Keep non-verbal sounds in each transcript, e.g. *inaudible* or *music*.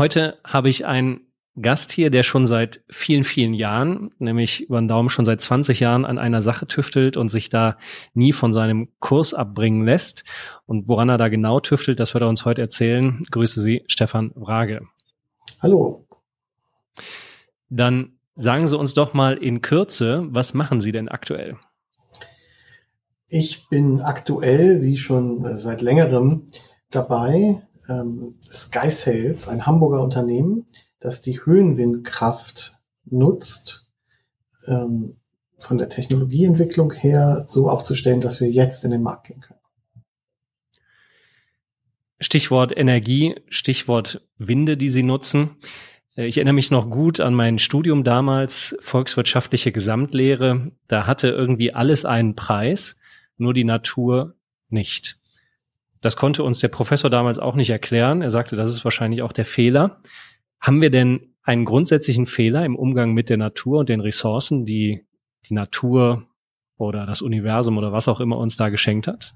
Heute habe ich einen Gast hier, der schon seit vielen, vielen Jahren, nämlich über den Daumen schon seit 20 Jahren an einer Sache tüftelt und sich da nie von seinem Kurs abbringen lässt. Und woran er da genau tüftelt, das wird er uns heute erzählen. Grüße Sie, Stefan Wrage. Hallo. Dann sagen Sie uns doch mal in Kürze, was machen Sie denn aktuell? Ich bin aktuell, wie schon seit längerem, dabei, ähm, Sky Sales, ein Hamburger Unternehmen, das die Höhenwindkraft nutzt, ähm, von der Technologieentwicklung her so aufzustellen, dass wir jetzt in den Markt gehen können. Stichwort Energie, Stichwort Winde, die Sie nutzen. Äh, ich erinnere mich noch gut an mein Studium damals, volkswirtschaftliche Gesamtlehre. Da hatte irgendwie alles einen Preis, nur die Natur nicht. Das konnte uns der Professor damals auch nicht erklären. Er sagte, das ist wahrscheinlich auch der Fehler. Haben wir denn einen grundsätzlichen Fehler im Umgang mit der Natur und den Ressourcen, die die Natur oder das Universum oder was auch immer uns da geschenkt hat?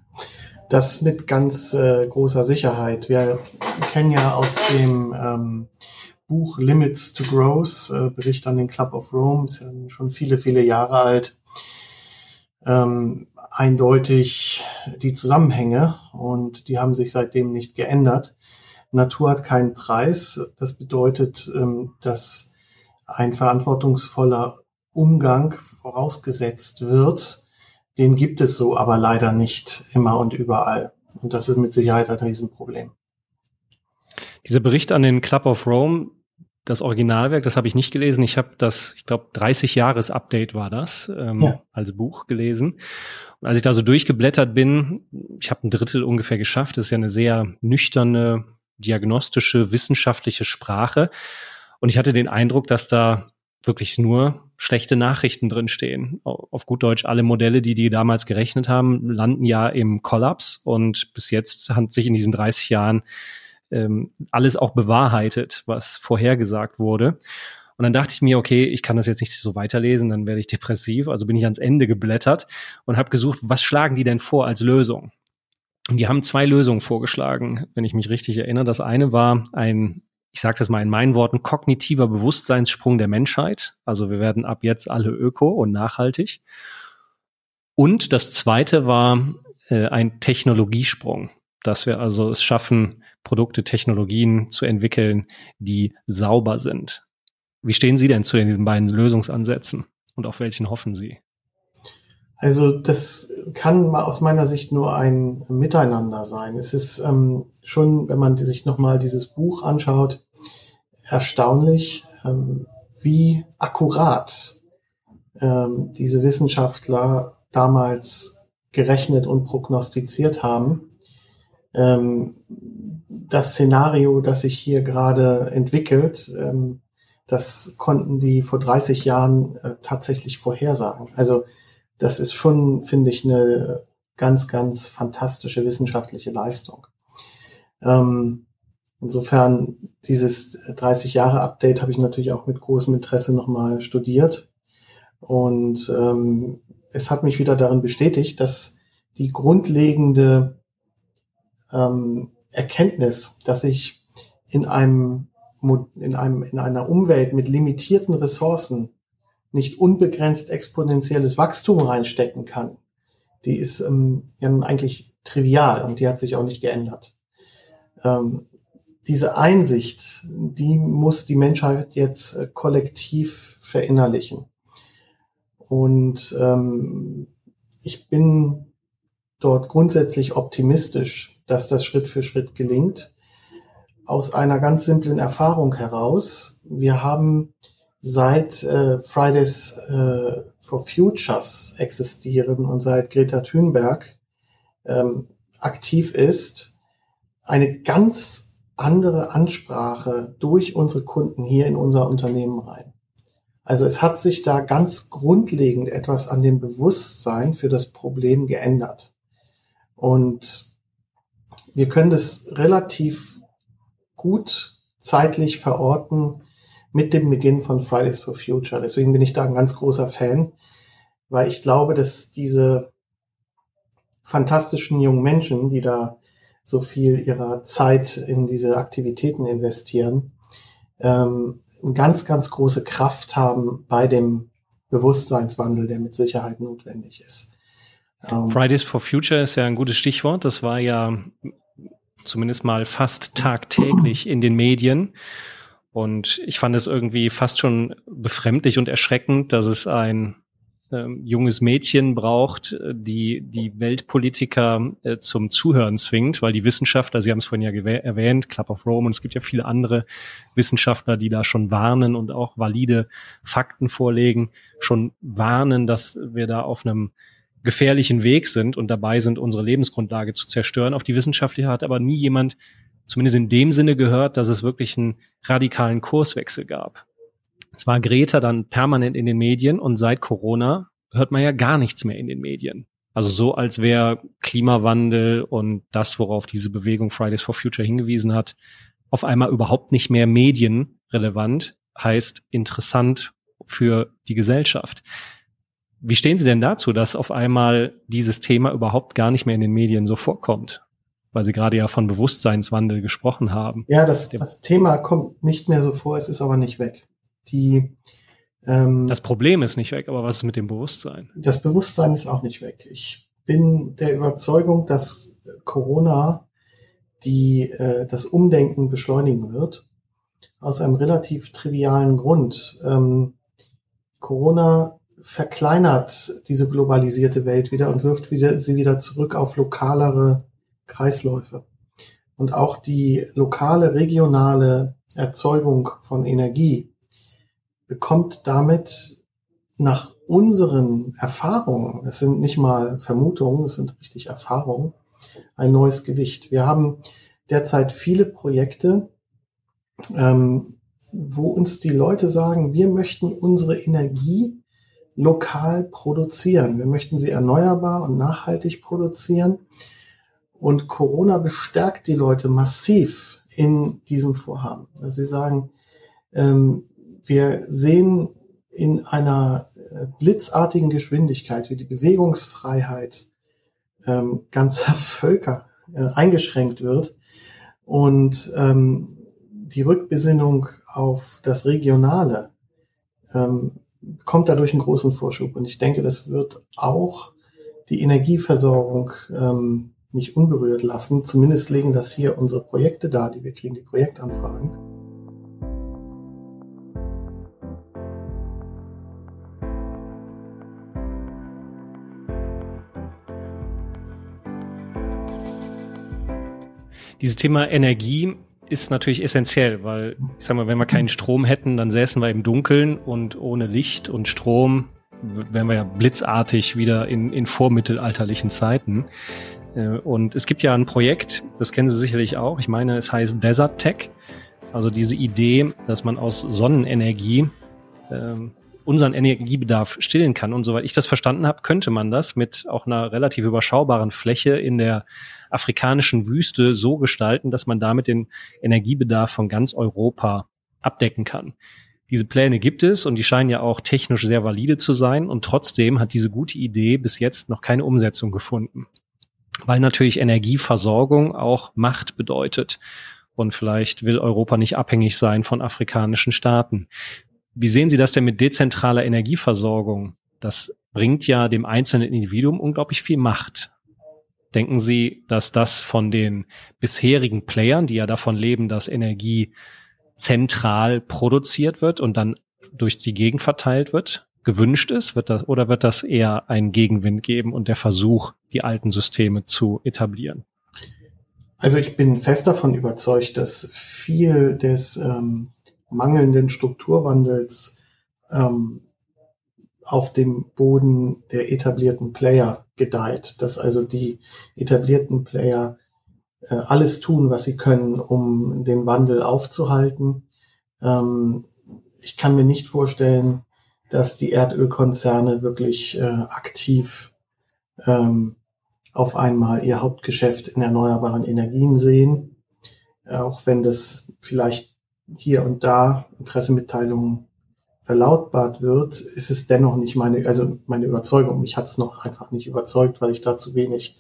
Das mit ganz äh, großer Sicherheit. Wir kennen ja aus dem ähm, Buch Limits to Growth, äh, Bericht an den Club of Rome, ist ja schon viele, viele Jahre alt, ähm, eindeutig die Zusammenhänge und die haben sich seitdem nicht geändert. Natur hat keinen Preis. Das bedeutet, ähm, dass ein verantwortungsvoller Umgang vorausgesetzt wird. Den gibt es so aber leider nicht immer und überall. Und das ist mit Sicherheit ein Riesenproblem. Dieser Bericht an den Club of Rome, das Originalwerk, das habe ich nicht gelesen. Ich habe das, ich glaube, 30 Jahres Update war das ähm, ja. als Buch gelesen. Als ich da so durchgeblättert bin, ich habe ein Drittel ungefähr geschafft. Das ist ja eine sehr nüchterne, diagnostische, wissenschaftliche Sprache. Und ich hatte den Eindruck, dass da wirklich nur schlechte Nachrichten drin stehen. Auf gut Deutsch, alle Modelle, die die damals gerechnet haben, landen ja im Kollaps und bis jetzt hat sich in diesen 30 Jahren ähm, alles auch bewahrheitet, was vorhergesagt wurde. Und dann dachte ich mir, okay, ich kann das jetzt nicht so weiterlesen, dann werde ich depressiv. Also bin ich ans Ende geblättert und habe gesucht, was schlagen die denn vor als Lösung? Und die haben zwei Lösungen vorgeschlagen, wenn ich mich richtig erinnere. Das eine war ein, ich sage das mal in meinen Worten, kognitiver Bewusstseinssprung der Menschheit. Also wir werden ab jetzt alle öko und nachhaltig. Und das zweite war äh, ein Technologiesprung, dass wir also es schaffen, Produkte, Technologien zu entwickeln, die sauber sind. Wie stehen Sie denn zu diesen beiden Lösungsansätzen und auf welchen hoffen Sie? Also das kann aus meiner Sicht nur ein Miteinander sein. Es ist ähm, schon, wenn man sich nochmal dieses Buch anschaut, erstaunlich, ähm, wie akkurat ähm, diese Wissenschaftler damals gerechnet und prognostiziert haben. Ähm, das Szenario, das sich hier gerade entwickelt, ähm, das konnten die vor 30 Jahren äh, tatsächlich vorhersagen. Also das ist schon, finde ich, eine ganz, ganz fantastische wissenschaftliche Leistung. Ähm, insofern, dieses 30 Jahre Update habe ich natürlich auch mit großem Interesse nochmal studiert. Und ähm, es hat mich wieder darin bestätigt, dass die grundlegende ähm, Erkenntnis, dass ich in einem, in einem, in einer Umwelt mit limitierten Ressourcen nicht unbegrenzt exponentielles Wachstum reinstecken kann, die ist ähm, ja eigentlich trivial und die hat sich auch nicht geändert. Ähm, diese Einsicht, die muss die Menschheit jetzt äh, kollektiv verinnerlichen. Und ähm, ich bin dort grundsätzlich optimistisch, dass das Schritt für Schritt gelingt. Aus einer ganz simplen Erfahrung heraus. Wir haben seit äh, Fridays äh, for Futures existieren und seit Greta Thunberg ähm, aktiv ist, eine ganz andere Ansprache durch unsere Kunden hier in unser Unternehmen rein. Also es hat sich da ganz grundlegend etwas an dem Bewusstsein für das Problem geändert. Und wir können das relativ gut zeitlich verorten mit dem Beginn von Fridays for Future. Deswegen bin ich da ein ganz großer Fan, weil ich glaube, dass diese fantastischen jungen Menschen, die da so viel ihrer Zeit in diese Aktivitäten investieren, ähm, eine ganz, ganz große Kraft haben bei dem Bewusstseinswandel, der mit Sicherheit notwendig ist. Ähm, Fridays for Future ist ja ein gutes Stichwort. Das war ja zumindest mal fast tagtäglich in den Medien. Und ich fand es irgendwie fast schon befremdlich und erschreckend, dass es ein ähm, junges Mädchen braucht, äh, die die Weltpolitiker äh, zum Zuhören zwingt, weil die Wissenschaftler, Sie haben es vorhin ja erwähnt, Club of Rome, und es gibt ja viele andere Wissenschaftler, die da schon warnen und auch valide Fakten vorlegen, schon warnen, dass wir da auf einem gefährlichen Weg sind und dabei sind, unsere Lebensgrundlage zu zerstören. Auf die wissenschaftliche hat aber nie jemand, zumindest in dem Sinne gehört, dass es wirklich einen radikalen Kurswechsel gab. Es war Greta dann permanent in den Medien und seit Corona hört man ja gar nichts mehr in den Medien. Also so, als wäre Klimawandel und das, worauf diese Bewegung Fridays for Future hingewiesen hat, auf einmal überhaupt nicht mehr medienrelevant, heißt interessant für die Gesellschaft. Wie stehen Sie denn dazu, dass auf einmal dieses Thema überhaupt gar nicht mehr in den Medien so vorkommt? Weil Sie gerade ja von Bewusstseinswandel gesprochen haben. Ja, das, das Thema kommt nicht mehr so vor, es ist aber nicht weg die ähm, Das Problem ist nicht weg, aber was ist mit dem Bewusstsein? Das Bewusstsein ist auch nicht weg. Ich bin der Überzeugung, dass Corona die äh, das Umdenken beschleunigen wird. Aus einem relativ trivialen Grund. Ähm, Corona verkleinert diese globalisierte Welt wieder und wirft wieder, sie wieder zurück auf lokalere Kreisläufe. Und auch die lokale, regionale Erzeugung von Energie bekommt damit nach unseren Erfahrungen, es sind nicht mal Vermutungen, es sind richtig Erfahrungen, ein neues Gewicht. Wir haben derzeit viele Projekte, ähm, wo uns die Leute sagen, wir möchten unsere Energie lokal produzieren. Wir möchten sie erneuerbar und nachhaltig produzieren. Und Corona bestärkt die Leute massiv in diesem Vorhaben. Also sie sagen, ähm, wir sehen in einer äh, blitzartigen Geschwindigkeit, wie die Bewegungsfreiheit ähm, ganzer *laughs* Völker äh, eingeschränkt wird und ähm, die Rückbesinnung auf das Regionale ähm, kommt dadurch einen großen Vorschub. Und ich denke, das wird auch die Energieversorgung ähm, nicht unberührt lassen. Zumindest legen das hier unsere Projekte dar, die wir kriegen, die Projektanfragen. Dieses Thema Energie ist natürlich essentiell, weil ich sag mal, wenn wir keinen *clears throat* Strom hätten, dann säßen wir im Dunkeln und ohne Licht und Strom wären wir ja blitzartig wieder in, in vormittelalterlichen Zeiten. Äh, und es gibt ja ein Projekt, das kennen Sie sicherlich auch. Ich meine, es heißt Desert Tech. Also diese Idee, dass man aus Sonnenenergie ähm, unseren Energiebedarf stillen kann. Und soweit ich das verstanden habe, könnte man das mit auch einer relativ überschaubaren Fläche in der afrikanischen Wüste so gestalten, dass man damit den Energiebedarf von ganz Europa abdecken kann. Diese Pläne gibt es und die scheinen ja auch technisch sehr valide zu sein. Und trotzdem hat diese gute Idee bis jetzt noch keine Umsetzung gefunden. Weil natürlich Energieversorgung auch Macht bedeutet. Und vielleicht will Europa nicht abhängig sein von afrikanischen Staaten. Wie sehen Sie das denn mit dezentraler Energieversorgung? Das bringt ja dem einzelnen Individuum unglaublich viel Macht. Denken Sie, dass das von den bisherigen Playern, die ja davon leben, dass Energie zentral produziert wird und dann durch die Gegend verteilt wird, gewünscht ist? Wird das, oder wird das eher einen Gegenwind geben und der Versuch, die alten Systeme zu etablieren? Also ich bin fest davon überzeugt, dass viel des ähm, mangelnden Strukturwandels ähm, auf dem Boden der etablierten Player gedeiht, dass also die etablierten Player äh, alles tun, was sie können, um den Wandel aufzuhalten. Ähm, ich kann mir nicht vorstellen, dass die Erdölkonzerne wirklich äh, aktiv ähm, auf einmal ihr Hauptgeschäft in erneuerbaren Energien sehen, auch wenn das vielleicht hier und da in Pressemitteilungen verlautbart wird, ist es dennoch nicht meine, also meine Überzeugung. Mich hat es noch einfach nicht überzeugt, weil ich da zu wenig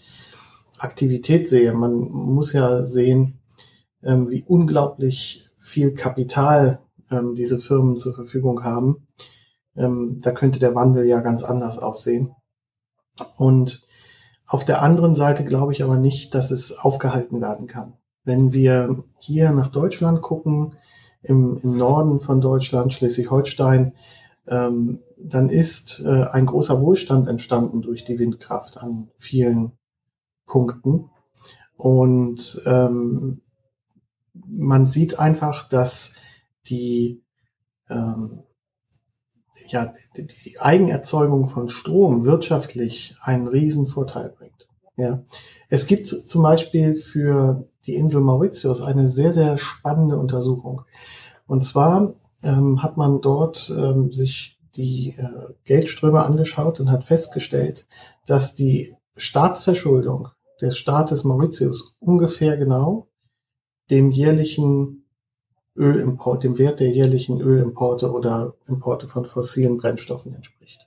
Aktivität sehe. Man muss ja sehen, ähm, wie unglaublich viel Kapital ähm, diese Firmen zur Verfügung haben. Ähm, da könnte der Wandel ja ganz anders aussehen. Und auf der anderen Seite glaube ich aber nicht, dass es aufgehalten werden kann. Wenn wir hier nach Deutschland gucken, im, im Norden von Deutschland, Schleswig-Holstein, ähm, dann ist äh, ein großer Wohlstand entstanden durch die Windkraft an vielen Punkten. Und ähm, man sieht einfach, dass die, ähm, ja, die, Eigenerzeugung von Strom wirtschaftlich einen riesen Vorteil bringt. Ja. Es gibt zum Beispiel für die Insel Mauritius eine sehr, sehr spannende Untersuchung. Und zwar ähm, hat man dort ähm, sich die äh, Geldströme angeschaut und hat festgestellt, dass die Staatsverschuldung des Staates Mauritius ungefähr genau dem jährlichen Ölimport, dem Wert der jährlichen Ölimporte oder Importe von fossilen Brennstoffen entspricht.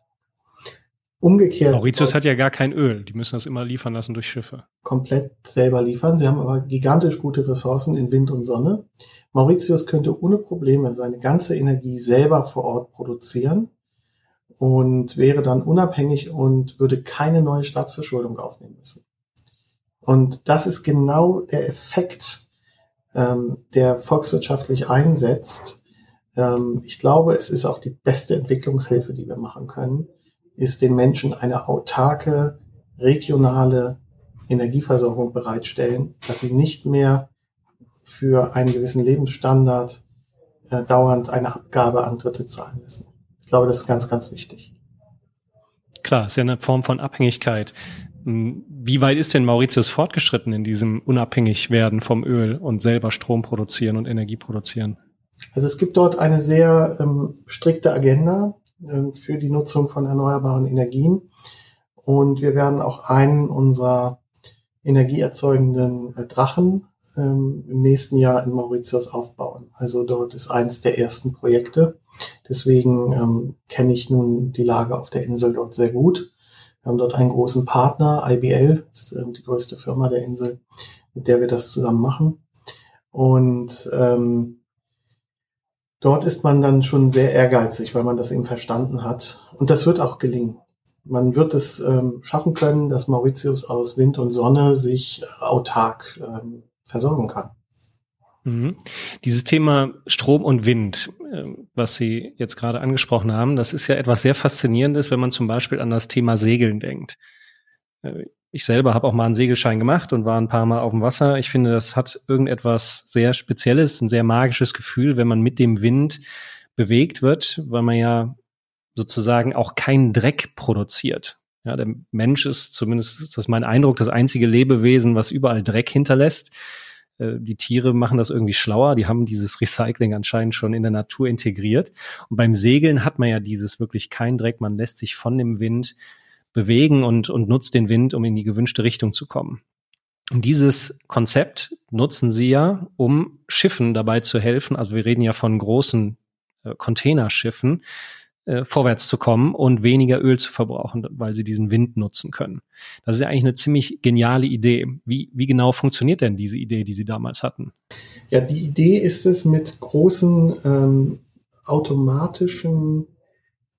Umgekehrt. Mauritius hat ja gar kein Öl. Die müssen das immer liefern lassen durch Schiffe. Komplett selber liefern. Sie haben aber gigantisch gute Ressourcen in Wind und Sonne. Mauritius könnte ohne Probleme seine ganze Energie selber vor Ort produzieren und wäre dann unabhängig und würde keine neue Staatsverschuldung aufnehmen müssen. Und das ist genau der Effekt, ähm, der volkswirtschaftlich einsetzt. Ähm, ich glaube, es ist auch die beste Entwicklungshilfe, die wir machen können, ist den Menschen eine autarke, regionale Energieversorgung bereitstellen, dass sie nicht mehr für einen gewissen Lebensstandard äh, dauernd eine Abgabe an Dritte zahlen müssen. Ich glaube, das ist ganz, ganz wichtig. Klar, ist ja eine Form von Abhängigkeit. Hm, wie weit ist denn Mauritius fortgeschritten in diesem unabhängig werden vom Öl und selber Strom produzieren und Energie produzieren? Also es gibt dort eine sehr ähm, strikte Agenda für die Nutzung von erneuerbaren Energien. Und wir werden auch einen unserer energieerzeugenden äh, Drachen ähm, im nächsten Jahr in Mauritius aufbauen. Also dort ist eins der ersten Projekte. Deswegen ähm, kenne ich nun die Lage auf der Insel dort sehr gut. Wir haben dort einen großen Partner, IBL, ist ähm, die größte Firma der Insel, mit der wir das zusammen machen. Und ähm, dort ist man dann schon sehr ehrgeizig, weil man das eben verstanden hat. Und das wird auch gelingen. Man wird es ähm, schaffen können, dass Mauritius aus Wind und Sonne sich autark ähm, versorgen kann. Mhm. Dieses Thema Strom und Wind, ähm, was Sie jetzt gerade angesprochen haben, das ist ja etwas sehr Faszinierendes, wenn man zum Beispiel an das Thema Segeln denkt. Äh, ich selber habe auch mal einen Segelschein gemacht und war ein paar Mal auf dem Wasser. Ich finde, das hat irgendetwas sehr Spezielles, ein sehr magisches Gefühl, wenn man mit dem Wind bewegt wird, weil man ja sozusagen auch keinen Dreck produziert. Ja, der Mensch ist zumindest, ist das mein Eindruck, das einzige Lebewesen, was überall Dreck hinterlässt. Äh, die Tiere machen das irgendwie schlauer. Die haben dieses Recycling anscheinend schon in der Natur integriert. Und beim Segeln hat man ja dieses wirklich kein Dreck. Man lässt sich von dem Wind bewegen und, und nutzt den Wind, um in die gewünschte Richtung zu kommen. Und dieses Konzept nutzen sie ja, um Schiffen dabei zu helfen. Also wir reden ja von großen äh, Containerschiffen, äh, vorwärts zu kommen und weniger Öl zu verbrauchen, weil sie diesen Wind nutzen können. Das ist ja eigentlich eine ziemlich geniale Idee. Wie, wie genau funktioniert denn diese Idee, die Sie damals hatten? Ja, die Idee ist es mit großen ähm, automatischen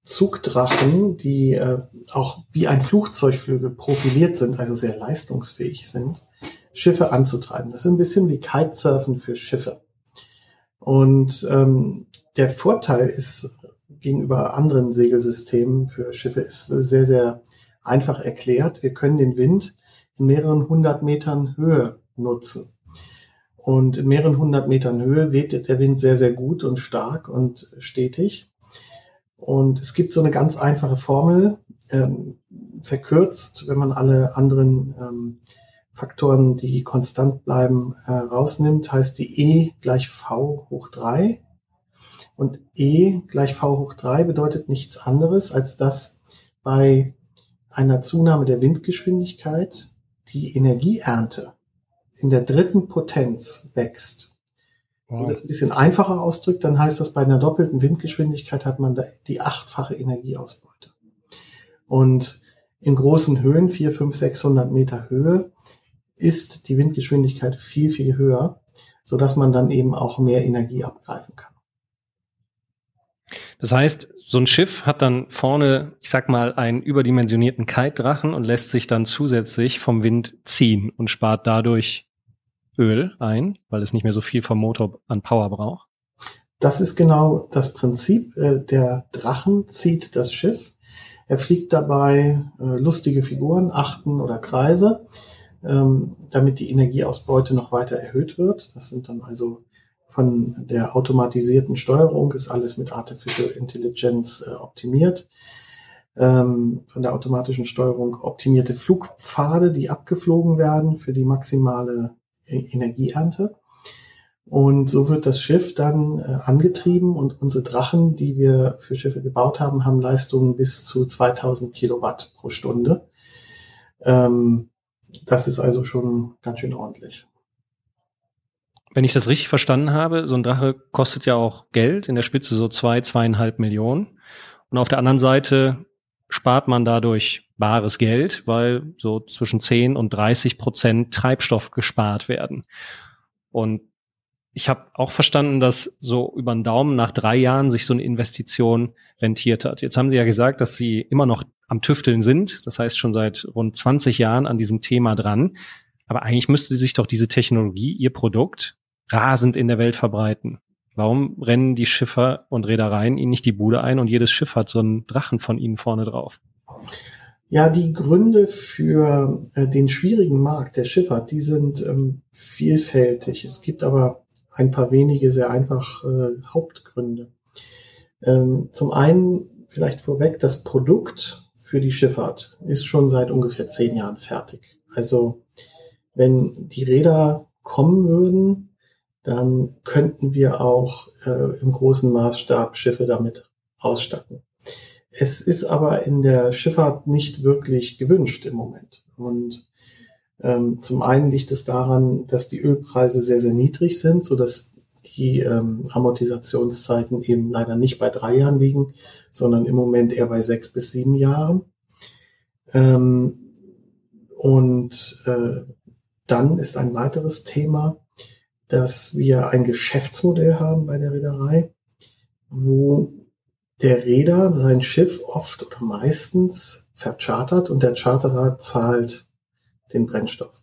Zugdrachen, die äh, auch wie ein Flugzeugflügel profiliert sind, also sehr leistungsfähig sind, Schiffe anzutreiben. Das ist ein bisschen wie Kitesurfen für Schiffe. Und ähm, der Vorteil ist gegenüber anderen Segelsystemen für Schiffe ist sehr, sehr einfach erklärt. Wir können den Wind in mehreren hundert Metern Höhe nutzen. Und in mehreren hundert Metern Höhe weht der Wind sehr, sehr gut und stark und stetig. Und es gibt so eine ganz einfache Formel, ähm, verkürzt, wenn man alle anderen ähm, Faktoren, die konstant bleiben, äh, rausnimmt, heißt die E gleich V hoch drei Und E gleich V hoch drei bedeutet nichts anderes, als dass bei einer Zunahme der Windgeschwindigkeit die Energieernte in der dritten Potenz wächst. Wow. Wenn man das ein bisschen einfacher ausdrückt, dann heißt das, bei einer doppelten Windgeschwindigkeit hat man da die achtfache Energieausbeute. Und in großen Höhen, 4, 5, 600 Meter Höhe, ist die Windgeschwindigkeit viel, viel höher, so dass man dann eben auch mehr Energie abgreifen kann. Das heißt, so ein Schiff hat dann vorne, ich sag mal, einen überdimensionierten Kite-Drachen und lässt sich dann zusätzlich vom Wind ziehen und spart dadurch Öl ein, weil es nicht mehr so viel vom Motor an Power braucht. Das ist genau das Prinzip. Äh, der Drachen zieht das Schiff. Er fliegt dabei äh, lustige Figuren, Achten oder Kreise, ähm, damit die Energieausbeute noch weiter erhöht wird. Das sind dann also von der automatisierten Steuerung ist alles mit Artificial Intelligence äh, optimiert. Ähm, von der automatischen Steuerung optimierte Flugpfade, die abgeflogen werden für die maximale Energieernte. Und so wird das Schiff dann äh, angetrieben und unsere Drachen, die wir für Schiffe gebaut haben, haben Leistungen bis zu 2000 Kilowatt pro Stunde. Ähm, das ist also schon ganz schön ordentlich. Wenn ich das richtig verstanden habe, so ein Drache kostet ja auch Geld, in der Spitze so zwei, zweieinhalb Millionen. Und auf der anderen Seite spart man dadurch bares Geld, weil so zwischen 10 und 30 Prozent Treibstoff gespart werden. Und ich habe auch verstanden, dass so über den Daumen nach drei Jahren sich so eine Investition rentiert hat. Jetzt haben Sie ja gesagt, dass Sie immer noch am Tüfteln sind. Das heißt schon seit rund 20 Jahren an diesem Thema dran. Aber eigentlich müsste sich doch diese Technologie, Ihr Produkt, rasend in der Welt verbreiten. Warum rennen die Schiffer und Reedereien ihnen nicht die Bude ein und jedes Schiff hat so einen Drachen von ihnen vorne drauf? Ja, die Gründe für äh, den schwierigen Markt der Schifffahrt, die sind ähm, vielfältig. Es gibt aber ein paar wenige sehr einfach äh, Hauptgründe. Ähm, zum einen vielleicht vorweg, das Produkt für die Schifffahrt ist schon seit ungefähr zehn Jahren fertig. Also wenn die Räder kommen würden, dann könnten wir auch äh, im großen Maßstab Schiffe damit ausstatten. Es ist aber in der Schifffahrt nicht wirklich gewünscht im Moment. Und ähm, zum einen liegt es daran, dass die Ölpreise sehr, sehr niedrig sind, so dass die ähm, Amortisationszeiten eben leider nicht bei drei Jahren liegen, sondern im Moment eher bei sechs bis sieben Jahren. Ähm, und äh, dann ist ein weiteres Thema, dass wir ein Geschäftsmodell haben bei der Reederei, wo der Reeder sein Schiff oft oder meistens verchartert und der Charterer zahlt den Brennstoff.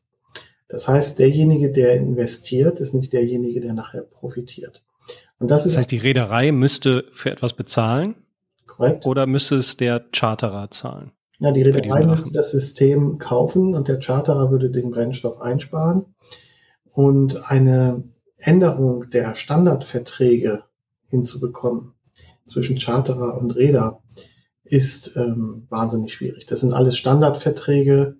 Das heißt, derjenige, der investiert, ist nicht derjenige, der nachher profitiert. Und das, das heißt, die Reederei müsste für etwas bezahlen? Korrekt. Oder müsste es der Charterer zahlen? Ja, die Reederei müsste das System kaufen und der Charterer würde den Brennstoff einsparen. Und eine Änderung der Standardverträge hinzubekommen zwischen Charterer und Räder ist ähm, wahnsinnig schwierig. Das sind alles Standardverträge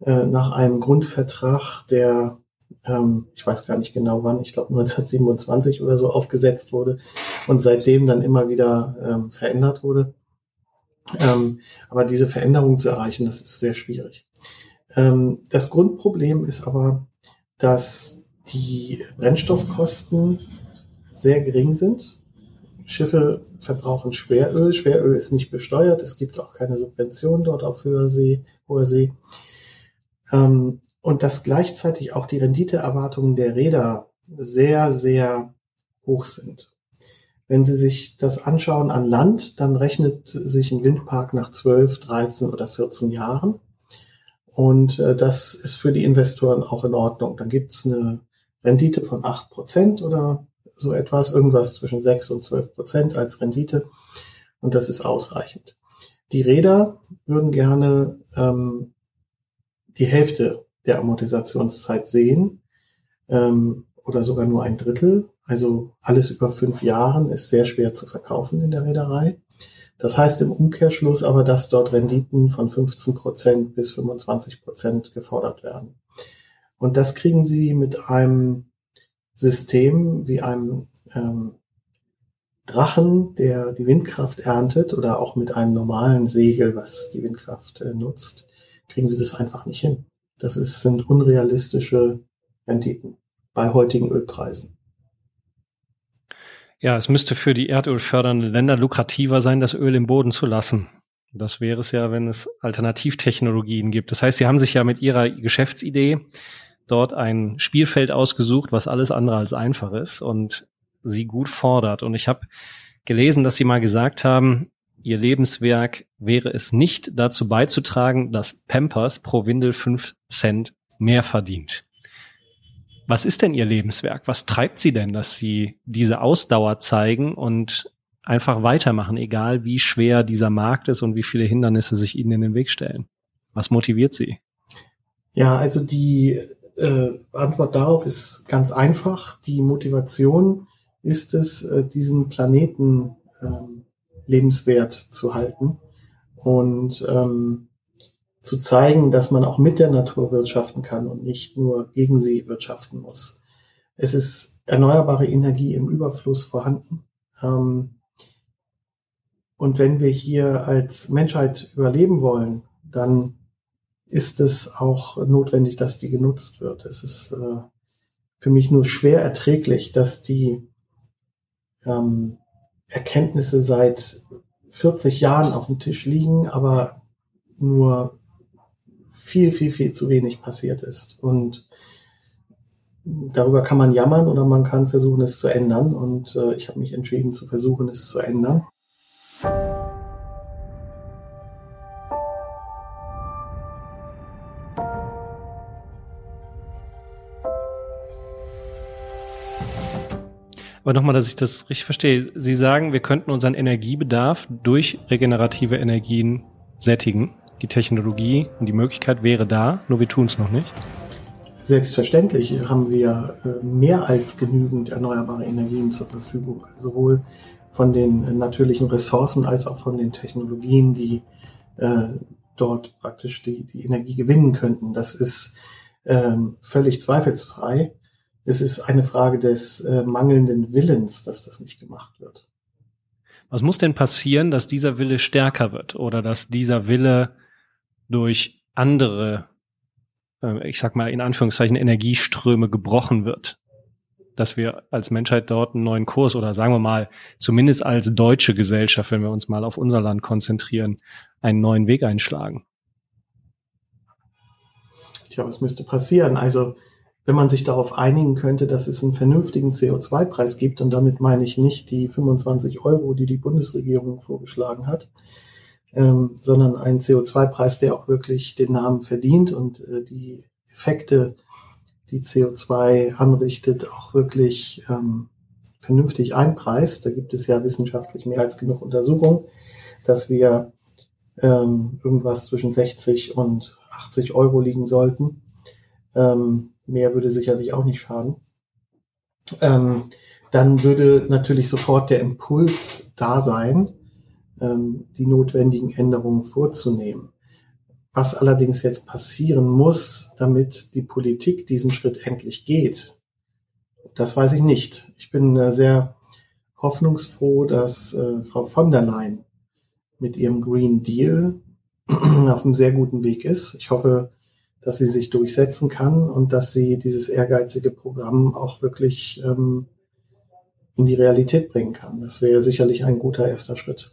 äh, nach einem Grundvertrag, der ähm, ich weiß gar nicht genau wann, ich glaube 1927 oder so aufgesetzt wurde und seitdem dann immer wieder ähm, verändert wurde. Ähm, aber diese Veränderung zu erreichen, das ist sehr schwierig. Ähm, das Grundproblem ist aber, dass die Brennstoffkosten sehr gering sind. Schiffe verbrauchen Schweröl. Schweröl ist nicht besteuert. Es gibt auch keine Subventionen dort auf hoher See. Hoher See. Ähm, und dass gleichzeitig auch die Renditeerwartungen der Räder sehr, sehr hoch sind. Wenn Sie sich das anschauen an Land, dann rechnet sich ein Windpark nach 12, 13 oder 14 Jahren. Und äh, das ist für die Investoren auch in Ordnung. Dann gibt es eine Rendite von acht Prozent oder so etwas, irgendwas zwischen sechs und zwölf Prozent als Rendite. Und das ist ausreichend. Die Räder würden gerne ähm, die Hälfte der Amortisationszeit sehen ähm, oder sogar nur ein Drittel. Also alles über fünf Jahren ist sehr schwer zu verkaufen in der Reederei. Das heißt im Umkehrschluss aber, dass dort Renditen von 15 Prozent bis 25 Prozent gefordert werden. Und das kriegen sie mit einem System wie einem ähm, Drachen, der die Windkraft erntet oder auch mit einem normalen Segel, was die Windkraft äh, nutzt, kriegen sie das einfach nicht hin. Das ist, sind unrealistische Renditen bei heutigen Ölpreisen. Ja, es müsste für die erdölfördernden Länder lukrativer sein, das Öl im Boden zu lassen. Das wäre es ja, wenn es Alternativtechnologien gibt. Das heißt, Sie haben sich ja mit Ihrer Geschäftsidee dort ein Spielfeld ausgesucht, was alles andere als einfach ist und Sie gut fordert. Und ich habe gelesen, dass Sie mal gesagt haben, Ihr Lebenswerk wäre es nicht dazu beizutragen, dass Pampers pro Windel fünf Cent mehr verdient. Was ist denn Ihr Lebenswerk? Was treibt Sie denn, dass Sie diese Ausdauer zeigen und einfach weitermachen, egal wie schwer dieser Markt ist und wie viele Hindernisse sich Ihnen in den Weg stellen? Was motiviert Sie? Ja, also die äh, Antwort darauf ist ganz einfach. Die Motivation ist es, äh, diesen Planeten ähm, lebenswert zu halten und ähm, zu zeigen, dass man auch mit der Natur wirtschaften kann und nicht nur gegen sie wirtschaften muss. Es ist erneuerbare Energie im Überfluss vorhanden. Ähm, und wenn wir hier als Menschheit überleben wollen, dann ist es auch notwendig, dass die genutzt wird. Es ist äh, für mich nur schwer erträglich, dass die ähm, Erkenntnisse seit 40 Jahren auf dem Tisch liegen, aber nur viel, viel, viel zu wenig passiert ist. Und darüber kann man jammern oder man kann versuchen, es zu ändern. Und äh, ich habe mich entschieden zu versuchen, es zu ändern. Aber nochmal, dass ich das richtig verstehe. Sie sagen, wir könnten unseren Energiebedarf durch regenerative Energien sättigen. Die Technologie und die Möglichkeit wäre da, nur wir tun es noch nicht. Selbstverständlich haben wir äh, mehr als genügend erneuerbare Energien zur Verfügung, sowohl von den natürlichen Ressourcen als auch von den Technologien, die äh, dort praktisch die, die Energie gewinnen könnten. Das ist ähm, völlig zweifelsfrei. Es ist eine Frage des äh, mangelnden Willens, dass das nicht gemacht wird. Was muss denn passieren, dass dieser Wille stärker wird oder dass dieser Wille durch andere, äh, ich sag mal in Anführungszeichen, Energieströme gebrochen wird? Dass wir als Menschheit dort einen neuen Kurs oder sagen wir mal, zumindest als deutsche Gesellschaft, wenn wir uns mal auf unser Land konzentrieren, einen neuen Weg einschlagen? Tja, was müsste passieren? Also wenn man sich darauf einigen könnte, dass es einen vernünftigen CO2-Preis gibt, und damit meine ich nicht die 25 Euro, die die Bundesregierung vorgeschlagen hat, ähm, sondern einen CO2-Preis, der auch wirklich den Namen verdient und äh, die Effekte, die CO2 anrichtet, auch wirklich ähm, vernünftig einpreist. Da gibt es ja wissenschaftlich mehr als genug Untersuchungen, dass wir ähm, irgendwas zwischen 60 und 80 Euro liegen sollten. Ähm, mehr würde sicherlich auch nicht schaden. Ähm, dann würde natürlich sofort der Impuls da sein, ähm, die notwendigen Änderungen vorzunehmen. Was allerdings jetzt passieren muss, damit die Politik diesen Schritt endlich geht, das weiß ich nicht. Ich bin äh, sehr hoffnungsfroh, dass äh, Frau von der Leyen mit ihrem Green Deal *clears throat* auf einem sehr guten Weg ist. Ich hoffe, dass sie sich durchsetzen kann und dass sie dieses ehrgeizige Programm auch wirklich ähm, in die Realität bringen kann. Das wäre sicherlich ein guter erster Schritt.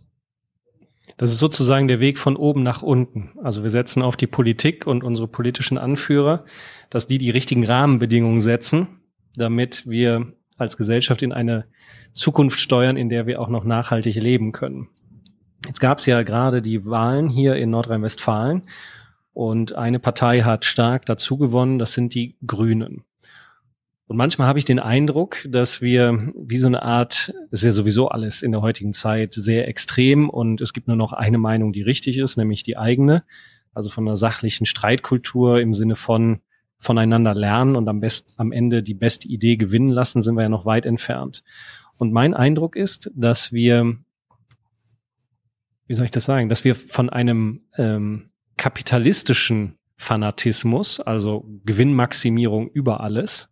Das ist sozusagen der Weg von oben nach unten. Also wir setzen auf die Politik und unsere politischen Anführer, dass die die richtigen Rahmenbedingungen setzen, damit wir als Gesellschaft in eine Zukunft steuern, in der wir auch noch nachhaltig leben können. Jetzt gab es ja gerade die Wahlen hier in Nordrhein-Westfalen und eine Partei hat stark dazu gewonnen, das sind die Grünen. Und manchmal habe ich den Eindruck, dass wir wie so eine Art, es ist ja sowieso alles in der heutigen Zeit sehr extrem und es gibt nur noch eine Meinung, die richtig ist, nämlich die eigene. Also von einer sachlichen Streitkultur im Sinne von voneinander lernen und am besten am Ende die beste Idee gewinnen lassen, sind wir ja noch weit entfernt. Und mein Eindruck ist, dass wir, wie soll ich das sagen, dass wir von einem ähm, kapitalistischen Windfanatismus, also Gewinnmaximierung über alles,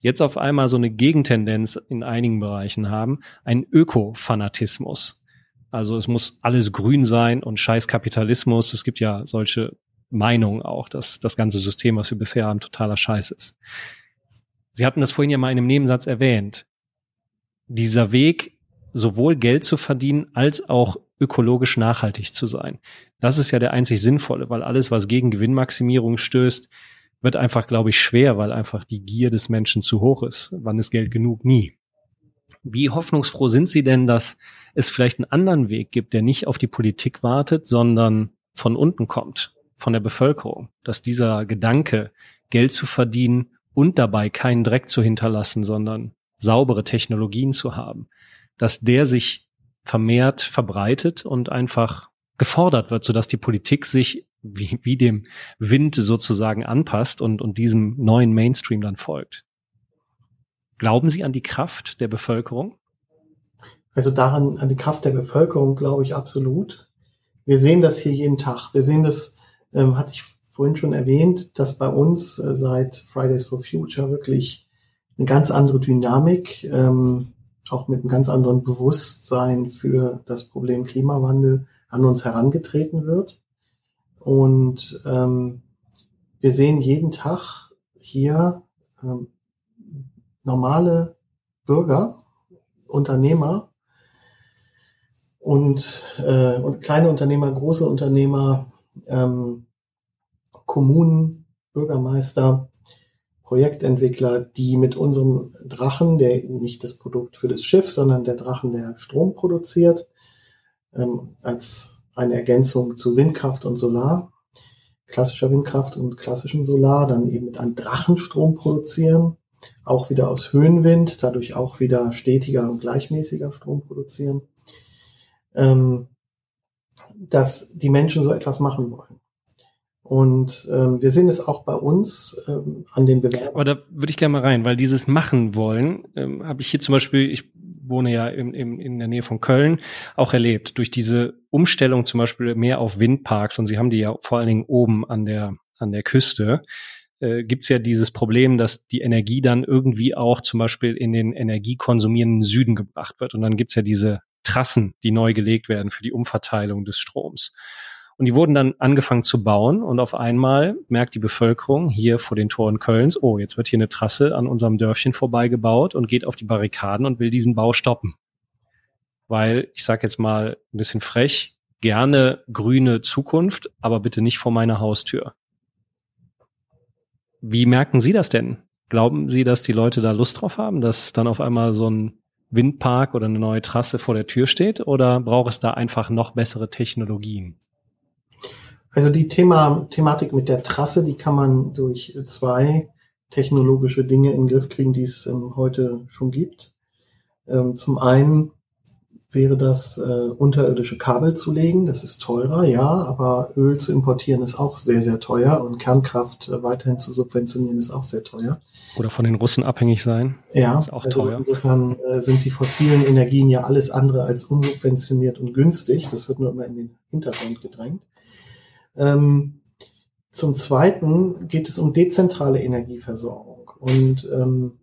jetzt auf einmal so eine Gegentendenz in einigen Bereichen haben, ein Ökofanatismus. Also es muss alles grün sein und scheiß Kapitalismus. Es gibt ja solche Meinungen auch, dass das ganze System, was wir bisher haben, totaler Scheiß ist. Sie hatten das vorhin ja mal in einem Nebensatz erwähnt. Dieser Weg, sowohl Geld zu verdienen als auch ökologisch nachhaltig zu sein. Das ist ja der einzig sinnvolle, weil alles, was gegen Gewinnmaximierung stößt, wird einfach, glaube ich, schwer, weil einfach die Gier des Menschen zu hoch ist. Wann ist Geld genug? Nie. Wie hoffnungsfroh sind Sie denn, dass es vielleicht einen anderen Weg gibt, der nicht auf die Politik wartet, sondern von unten kommt, von der Bevölkerung, dass dieser Gedanke, Geld zu verdienen und dabei keinen Dreck zu hinterlassen, sondern saubere Technologien zu haben, dass der sich vermehrt verbreitet und einfach gefordert wird, sodass die Politik sich wie, wie dem Wind sozusagen anpasst und, und diesem neuen Mainstream dann folgt. Glauben Sie an die Kraft der Bevölkerung? Also daran, an die Kraft der Bevölkerung glaube ich absolut. Wir sehen das hier jeden Tag. Wir sehen das, ähm, hatte ich vorhin schon erwähnt, dass bei uns äh, seit Fridays for Future wirklich eine ganz andere Dynamik, ähm, auch mit einem ganz anderen Bewusstsein für das Problem Klimawandel an uns herangetreten wird. Und ähm, wir sehen jeden Tag hier ähm, normale Bürger, Unternehmer und, äh, und kleine Unternehmer, große Unternehmer, ähm, Kommunen, Bürgermeister, Projektentwickler, die mit unserem Drachen, der nicht das Produkt für das Schiff, sondern der Drachen, der Strom produziert, ähm, als eine Ergänzung zu Windkraft und Solar, klassischer Windkraft und klassischem Solar, dann eben mit einem Drachenstrom produzieren, auch wieder aus Höhenwind, dadurch auch wieder stetiger und gleichmäßiger Strom produzieren, ähm, dass die Menschen so etwas machen wollen. Und ähm, wir sehen es auch bei uns ähm, an den Bewerbern. Aber da würde ich gerne mal rein, weil dieses Machen wollen, ähm, habe ich hier zum Beispiel, ich wohne ja im, im, in der Nähe von Köln, auch erlebt. Durch diese Umstellung zum Beispiel mehr auf Windparks und sie haben die ja vor allen Dingen oben an der, an der Küste, äh, gibt es ja dieses Problem, dass die Energie dann irgendwie auch zum Beispiel in den energiekonsumierenden Süden gebracht wird. Und dann gibt's ja diese Trassen, die neu gelegt werden für die Umverteilung des Stroms. Und die wurden dann angefangen zu bauen und auf einmal merkt die Bevölkerung hier vor den Toren Kölns, oh, jetzt wird hier eine Trasse an unserem Dörfchen vorbeigebaut und geht auf die Barrikaden und will diesen Bau stoppen. Weil, ich sage jetzt mal ein bisschen frech, gerne grüne Zukunft, aber bitte nicht vor meiner Haustür. Wie merken Sie das denn? Glauben Sie, dass die Leute da Lust drauf haben, dass dann auf einmal so ein Windpark oder eine neue Trasse vor der Tür steht? Oder braucht es da einfach noch bessere Technologien? Also die Thema, Thematik mit der Trasse, die kann man durch zwei technologische Dinge in den Griff kriegen, die es ähm, heute schon gibt. Ähm, zum einen wäre das, äh, unterirdische Kabel zu legen. Das ist teurer, ja, aber Öl zu importieren ist auch sehr, sehr teuer und Kernkraft äh, weiterhin zu subventionieren ist auch sehr teuer. Oder von den Russen abhängig sein. Ja, ist auch also teuer. Insofern äh, sind die fossilen Energien ja alles andere als unsubventioniert und günstig. Das wird nur immer in den Hintergrund gedrängt. Ähm, zum Zweiten geht es um dezentrale Energieversorgung. Und ähm,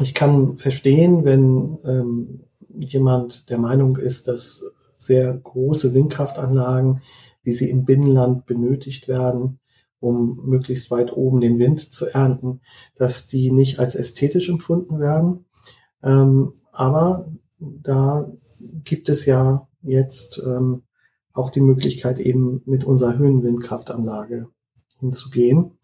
ich kann verstehen, wenn ähm, jemand der Meinung ist, dass sehr große Windkraftanlagen, wie sie im Binnenland benötigt werden, um möglichst weit oben den Wind zu ernten, dass die nicht als ästhetisch empfunden werden. Ähm, aber da gibt es ja jetzt ähm, auch die Möglichkeit, eben mit unserer Höhenwindkraftanlage hinzugehen.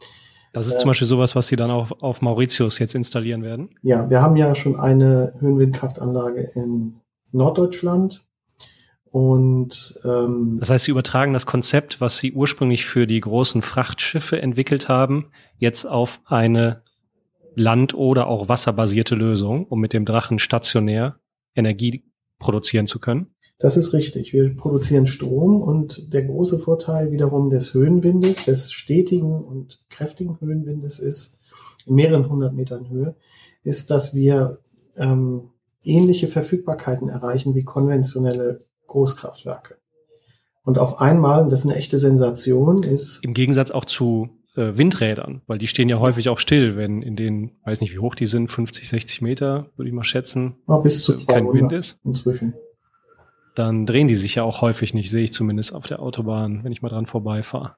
Das ist äh, zum Beispiel sowas, was Sie dann auf, auf Mauritius jetzt installieren werden? Ja, wir haben ja schon eine Höhenwindkraftanlage in Norddeutschland. Und ähm, das heißt, Sie übertragen das Konzept, was Sie ursprünglich für die großen Frachtschiffe entwickelt haben, jetzt auf eine land- oder auch wasserbasierte Lösung, um mit dem Drachen stationär Energie produzieren zu können? Das ist richtig. Wir produzieren Strom und der große Vorteil wiederum des Höhenwindes, des stetigen und kräftigen Höhenwindes ist, in mehreren hundert Metern Höhe, ist, dass wir ähm, ähnliche Verfügbarkeiten erreichen wie konventionelle Großkraftwerke. Und auf einmal, das ist eine echte Sensation, ist. Im Gegensatz auch zu äh, Windrädern, weil die stehen ja häufig auch still, wenn in den, weiß nicht wie hoch die sind, 50, 60 Meter, würde ich mal schätzen. Ja, bis zu 200 kein Wind ist. Inzwischen. Dann drehen die sich ja auch häufig nicht, sehe ich zumindest auf der Autobahn, wenn ich mal dran vorbeifahre.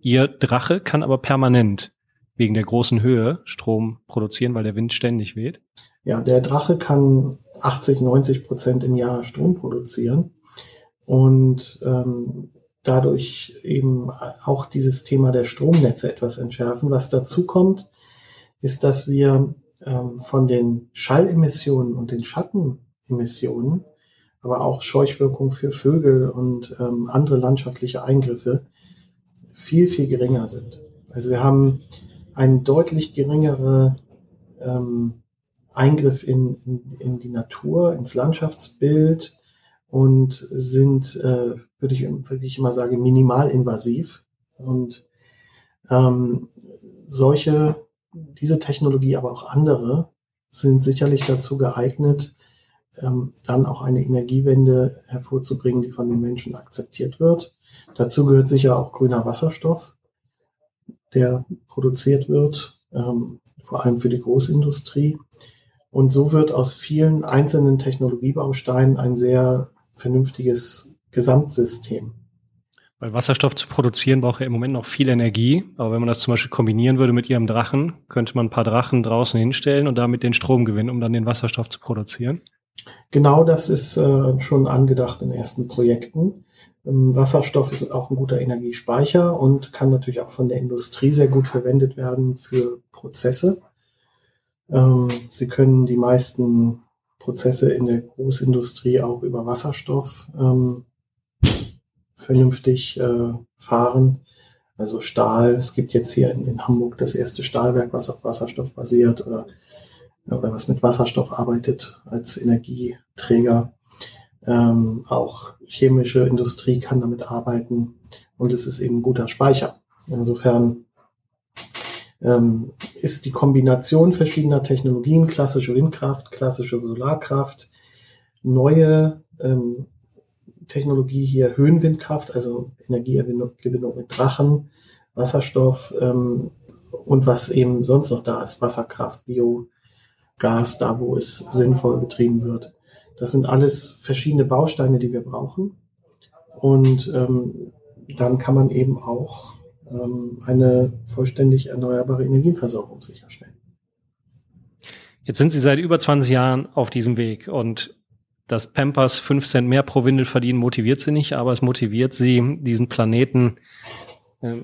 Ihr Drache kann aber permanent wegen der großen Höhe Strom produzieren, weil der Wind ständig weht. Ja, der Drache kann 80, 90 Prozent im Jahr Strom produzieren und ähm, dadurch eben auch dieses Thema der Stromnetze etwas entschärfen. Was dazu kommt, ist, dass wir ähm, von den Schallemissionen und den Schattenemissionen, aber auch Scheuchwirkung für Vögel und ähm, andere landschaftliche Eingriffe viel, viel geringer sind. Also wir haben einen deutlich geringere ähm, Eingriff in, in, in die Natur, ins Landschaftsbild und sind, äh, würde ich, würde ich immer sagen, minimalinvasiv. Und ähm, solche, diese Technologie, aber auch andere, sind sicherlich dazu geeignet, ähm, dann auch eine Energiewende hervorzubringen, die von den Menschen akzeptiert wird. Dazu gehört sicher auch grüner Wasserstoff, der produziert wird, ähm, vor allem für die Großindustrie. Und so wird aus vielen einzelnen Technologiebausteinen ein sehr vernünftiges Gesamtsystem. Weil Wasserstoff zu produzieren braucht ja im Moment noch viel Energie. Aber wenn man das zum Beispiel kombinieren würde mit ihrem Drachen, könnte man ein paar Drachen draußen hinstellen und damit den Strom gewinnen, um dann den Wasserstoff zu produzieren. Genau das ist äh, schon angedacht in ersten Projekten. Ähm, Wasserstoff ist auch ein guter Energiespeicher und kann natürlich auch von der Industrie sehr gut verwendet werden für Prozesse. Ähm, Sie können die meisten Prozesse in der Großindustrie auch über Wasserstoff ähm, vernünftig äh, fahren. Also Stahl, es gibt jetzt hier in, in, Hamburg das erste Stahlwerk, was auf Wasserstoff basiert oder, oder was mit Wasserstoff arbeitet als Energieträger. Ähm, auch chemische Industrie kann damit arbeiten und es ist eben ein guter Speicher. Insofern ähm, ist die Kombination verschiedener Technologien, klassische Windkraft, klassische Solarkraft, neue ähm, Technologie hier Höhenwindkraft, also Energiegewinnung mit Drachen, Wasserstoff ähm, und was eben sonst noch da ist, Wasserkraft, Biogas, da wo es sinnvoll betrieben wird. Das sind alles verschiedene Bausteine, die wir brauchen. Und ähm, dann kann man eben auch ähm, eine vollständig erneuerbare Energieversorgung sicherstellen. Jetzt sind Sie seit über 20 Jahren auf diesem Weg und dass Pampers 5 Cent mehr pro Windel verdienen, motiviert sie nicht, aber es motiviert sie, diesen Planeten äh,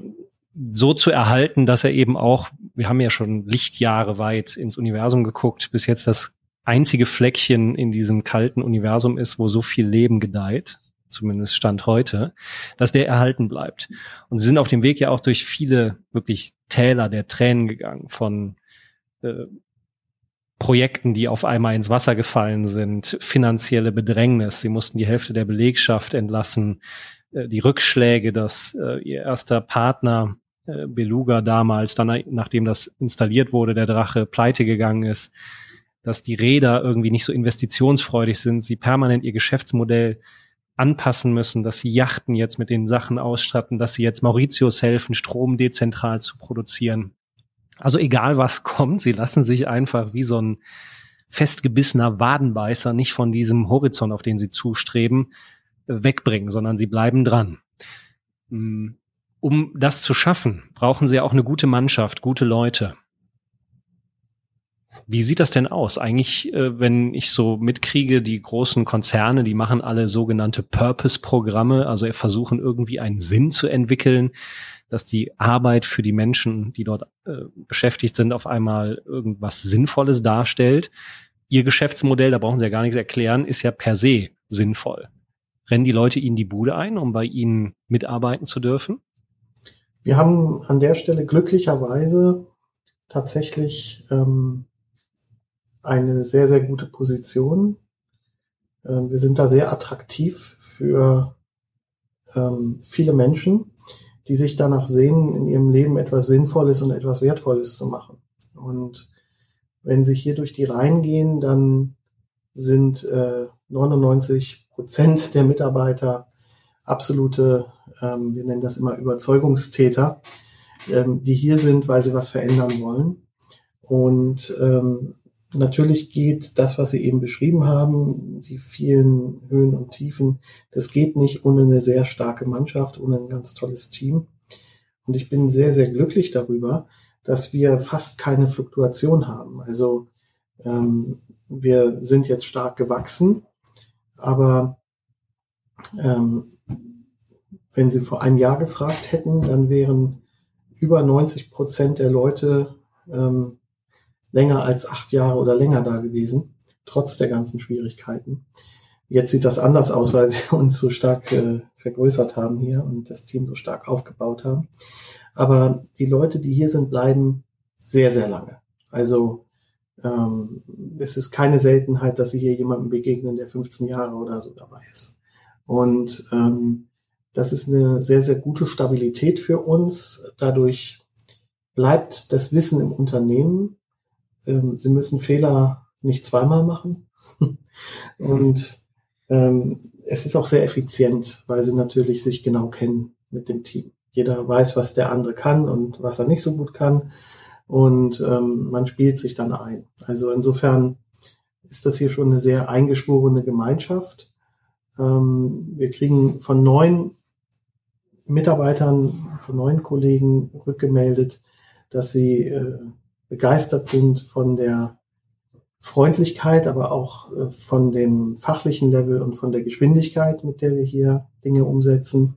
so zu erhalten, dass er eben auch, wir haben ja schon Lichtjahre weit ins Universum geguckt, bis jetzt das einzige Fleckchen in diesem kalten Universum ist, wo so viel Leben gedeiht zumindest Stand heute, dass der erhalten bleibt. Und sie sind auf dem Weg ja auch durch viele wirklich Täler der Tränen gegangen von äh, Projekten, die auf einmal ins Wasser gefallen sind, finanzielle Bedrängnis. Sie mussten die Hälfte der Belegschaft entlassen, äh, die Rückschläge, dass äh, ihr erster Partner Beluga damals, dann nachdem das installiert wurde, der Drache pleite gegangen ist, dass die Räder irgendwie nicht so investitionsfreudig sind, sie permanent ihr Geschäftsmodell anpassen müssen, dass sie Yachten jetzt mit den Sachen ausstatten, dass sie jetzt Mauritius helfen, Strom dezentral zu produzieren. Also egal was *laughs* kommt, sie lassen sich einfach wie so ein festgebissener Wadenbeißer nicht von diesem Horizont, auf den sie zustreben, wegbringen, sondern sie bleiben dran. Um das zu schaffen, brauchen sie auch eine gute Mannschaft, gute Leute. Wie sieht das denn aus? Eigentlich, äh, wenn ich so mitkriege, die großen Konzerne, die machen alle sogenannte Purpose-Programme, also versuchen irgendwie einen Sinn zu entwickeln, dass die Arbeit für die Menschen, die dort äh, beschäftigt sind, auf einmal irgendwas Sinnvolles darstellt. Ihr Geschäftsmodell, da brauchen Sie ja gar nichts erklären, ist ja per se sinnvoll. Rennen die Leute Ihnen die Bude ein, um bei Ihnen mitarbeiten zu dürfen? Wir haben an der Stelle glücklicherweise tatsächlich ähm, eine sehr, sehr gute Position. Ähm, wir sind da sehr attraktiv für ähm, viele Menschen, die sich danach sehen, in ihrem Leben etwas Sinnvolles und etwas Wertvolles zu machen. Und wenn sie hier durch die Reihen gehen, dann sind äh, 99 Prozent der Mitarbeiter absolute, ähm, wir nennen das immer Überzeugungstäter, ähm, die hier sind, weil sie was verändern wollen. Und ähm, natürlich geht das, was Sie eben beschrieben haben, die vielen Höhen und Tiefen, das geht nicht ohne eine sehr starke Mannschaft, ohne ein ganz tolles Team. Und ich bin sehr, sehr glücklich darüber, dass wir fast keine Fluktuation haben. Also ähm, wir sind jetzt stark gewachsen, aber ähm, wenn Sie vor einem Jahr gefragt hätten, dann wären über 90 Prozent der Leute ähm, länger als acht Jahre oder länger da gewesen, trotz der ganzen Schwierigkeiten. Jetzt sieht das anders aus, weil wir uns so stark äh, vergrößert haben hier und das Team so stark aufgebaut haben. Aber die Leute, die hier sind, bleiben sehr, sehr lange. Also ähm, es ist keine Seltenheit, dass sie hier jemandem begegnen, der 15 Jahre oder so dabei ist. Und ähm, das ist eine sehr, sehr gute Stabilität für uns. Dadurch bleibt das Wissen im Unternehmen ähm, sie müssen Fehler nicht zweimal machen. *laughs* und ähm, es ist auch sehr effizient, weil sie natürlich sich genau kennen mit dem Team. Jeder weiß, was der andere kann und was er nicht so gut kann. Und ähm, man spielt sich dann ein. Also insofern ist das hier schon eine sehr eingeschworene Gemeinschaft. Ähm, wir kriegen von neun Mitarbeitern, von neun Kollegen rückgemeldet, dass sie äh, begeistert sind von der Freundlichkeit, aber auch äh, von dem fachlichen Level und von der Geschwindigkeit, mit der wir hier Dinge umsetzen.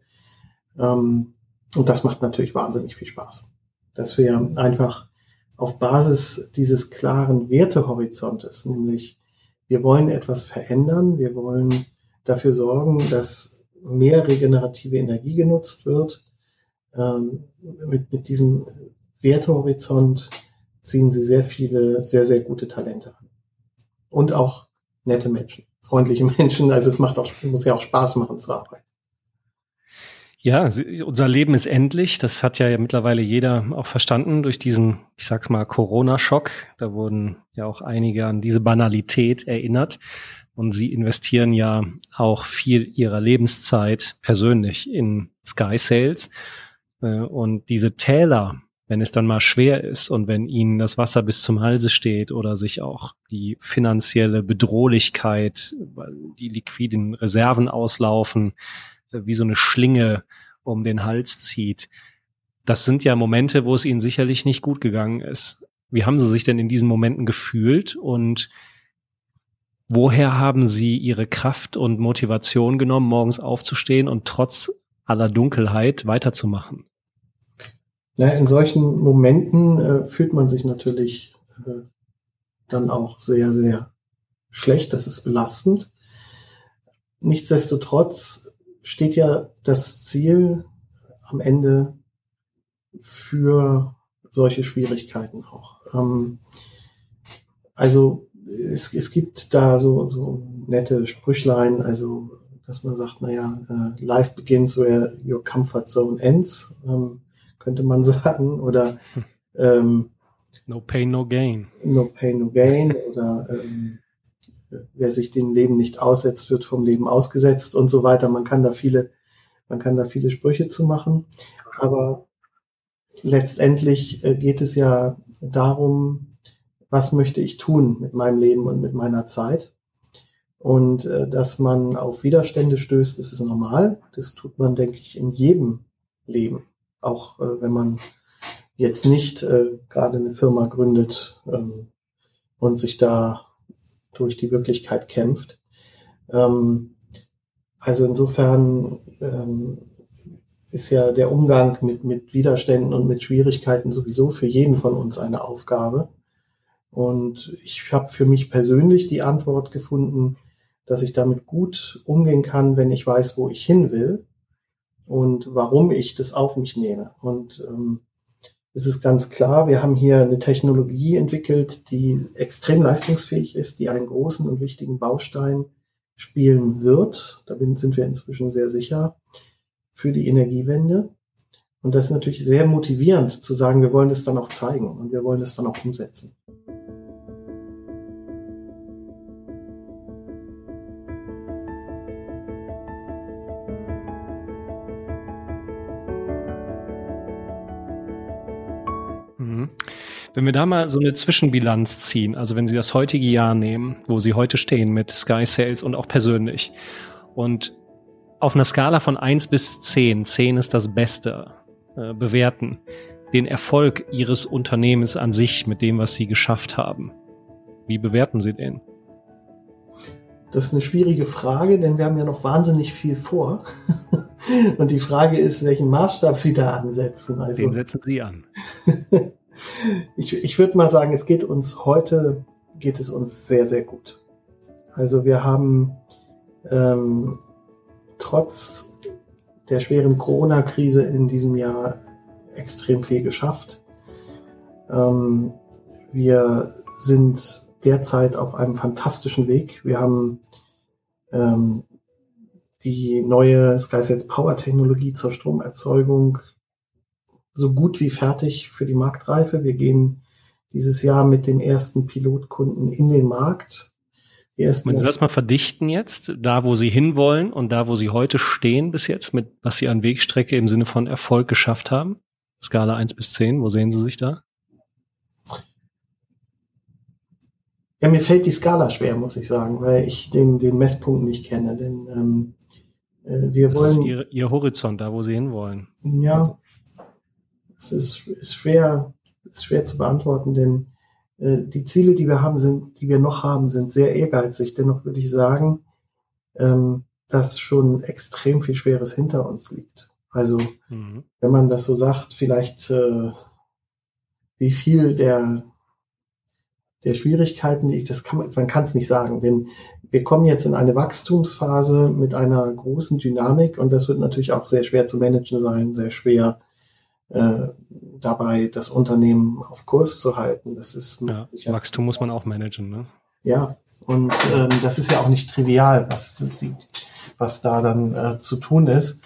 Ähm, und das macht natürlich wahnsinnig viel Spaß, dass wir einfach auf Basis dieses klaren Wertehorizontes, nämlich wir wollen etwas verändern, wir wollen dafür sorgen, dass mehr regenerative Energie genutzt wird. Ähm, mit, mit diesem Wertehorizont ziehen sie sehr viele, sehr, sehr gute Talente an. Und auch nette Menschen, freundliche *laughs* Menschen. Also es macht auch, muss ja auch Spaß machen zu arbeiten. Ja, unser Leben ist endlich. Das hat ja mittlerweile jeder auch verstanden durch diesen, ich sag's mal, Corona-Schock. Da wurden ja auch einige an diese Banalität erinnert. Und sie investieren ja auch viel ihrer Lebenszeit persönlich in Sky Sales. Äh, und diese Täler, wenn es dann mal schwer ist und wenn ihnen das Wasser bis zum Halse steht oder sich auch die finanzielle Bedrohlichkeit, weil die liquiden Reserven auslaufen, äh, wie so eine Schlinge um den Hals zieht. Das sind ja Momente, wo es ihnen sicherlich nicht gut gegangen ist. Wie haben sie sich denn in diesen Momenten gefühlt und woher haben sie ihre Kraft und Motivation genommen, morgens aufzustehen und trotz aller Dunkelheit weiterzumachen? Ja, in solchen Momenten äh, fühlt man sich natürlich äh, dann auch sehr, sehr schlecht. Das ist belastend. Nichtsdestotrotz steht ja das Ziel am Ende für solche Schwierigkeiten auch. Ähm, also es, es gibt da so, so nette Sprüchlein, also dass man sagt, naja, äh, life begins where your comfort zone ends. Ähm, könnte man *laughs* sagen. Oder ähm, No Pain, No Gain. No Pain, No Gain. Oder ähm, wer sich dem Leben nicht aussetzt, wird vom Leben ausgesetzt und so weiter. Man kann da viele, man kann da viele Sprüche zu machen. Aber letztendlich äh, geht es ja darum, was möchte ich tun mit meinem Leben und mit meiner Zeit. Und äh, dass man auf Widerstände stößt, das ist normal. Das tut man, denke ich, in jedem Leben auch äh, wenn man jetzt nicht äh, gerade eine Firma gründet ähm, und sich da durch die Wirklichkeit kämpft. Ähm, also insofern ähm, ist ja der Umgang mit, mit Widerständen und mit Schwierigkeiten sowieso für jeden von uns eine Aufgabe. Und ich habe für mich persönlich die Antwort gefunden, dass ich damit gut umgehen kann, wenn ich weiß, wo ich hin will und warum ich das auf mich nehme. Und ähm, es ist ganz klar, wir haben hier eine Technologie entwickelt, die extrem leistungsfähig ist, die einen großen und wichtigen Baustein spielen wird. Da sind wir inzwischen sehr sicher für die Energiewende. Und das ist natürlich sehr motivierend zu sagen, wir wollen das dann auch zeigen und wir wollen das dann auch umsetzen. Wenn wir da mal so eine Zwischenbilanz ziehen, also wenn Sie das heutige Jahr nehmen, wo Sie heute stehen mit Sky Sales und auch persönlich und auf einer Skala von eins bis zehn, zehn ist das Beste, äh, bewerten, den Erfolg Ihres Unternehmens an sich mit dem, was Sie geschafft haben. Wie bewerten Sie den? Das ist eine schwierige Frage, denn wir haben ja noch wahnsinnig viel vor. *laughs* Und die Frage ist, welchen Maßstab Sie da ansetzen. Also, Den setzen Sie an. *laughs* ich ich würde mal sagen, es geht uns heute, geht es uns sehr, sehr gut. Also wir haben ähm, trotz der schweren Corona-Krise in diesem Jahr extrem viel geschafft. Ähm, wir sind derzeit auf einem fantastischen Weg. Wir haben ähm, die neue SkySense Power Technologie zur Stromerzeugung so gut wie fertig für die Marktreife. Wir gehen dieses Jahr mit den ersten Pilotkunden in den Markt. Wenn Sie das mal verdichten jetzt, da wo Sie hinwollen und da wo Sie heute stehen bis jetzt, mit was Sie an Wegstrecke im Sinne von Erfolg geschafft haben, Skala 1 bis 10, wo sehen Sie sich da? Ja, mir fällt die Skala schwer, muss ich sagen, weil ich den, den Messpunkt nicht kenne. Denn ähm, äh, wir das wollen. Ist ihr, ihr Horizont, da wo Sie hinwollen. Ja, also. Es ist, ist schwer, ist schwer zu beantworten, denn äh, die Ziele, die wir haben, sind, die wir noch haben, sind sehr ehrgeizig. Dennoch würde ich sagen, ähm, dass schon extrem viel Schweres hinter uns liegt. Also, mhm. wenn man das so sagt, vielleicht äh, wie viel der der Schwierigkeiten, die ich, das kann man, man kann es nicht sagen, denn wir kommen jetzt in eine Wachstumsphase mit einer großen Dynamik und das wird natürlich auch sehr schwer zu managen sein, sehr schwer äh, dabei das Unternehmen auf Kurs zu halten. Das ist ja, Wachstum muss man auch managen, ne? Ja, und ähm, das ist ja auch nicht trivial, was, die, was da dann äh, zu tun ist.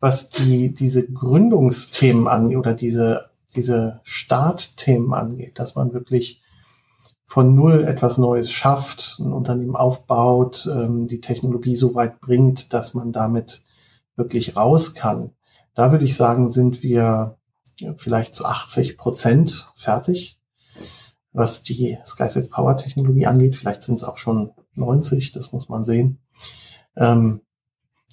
Was die, diese Gründungsthemen angeht oder diese, diese Startthemen angeht, dass man wirklich von null etwas Neues schafft, ein Unternehmen aufbaut, ähm, die Technologie so weit bringt, dass man damit wirklich raus kann. Da würde ich sagen, sind wir vielleicht zu 80 Prozent fertig, was die SkySets Power Technologie angeht. Vielleicht sind es auch schon 90, das muss man sehen. Ähm,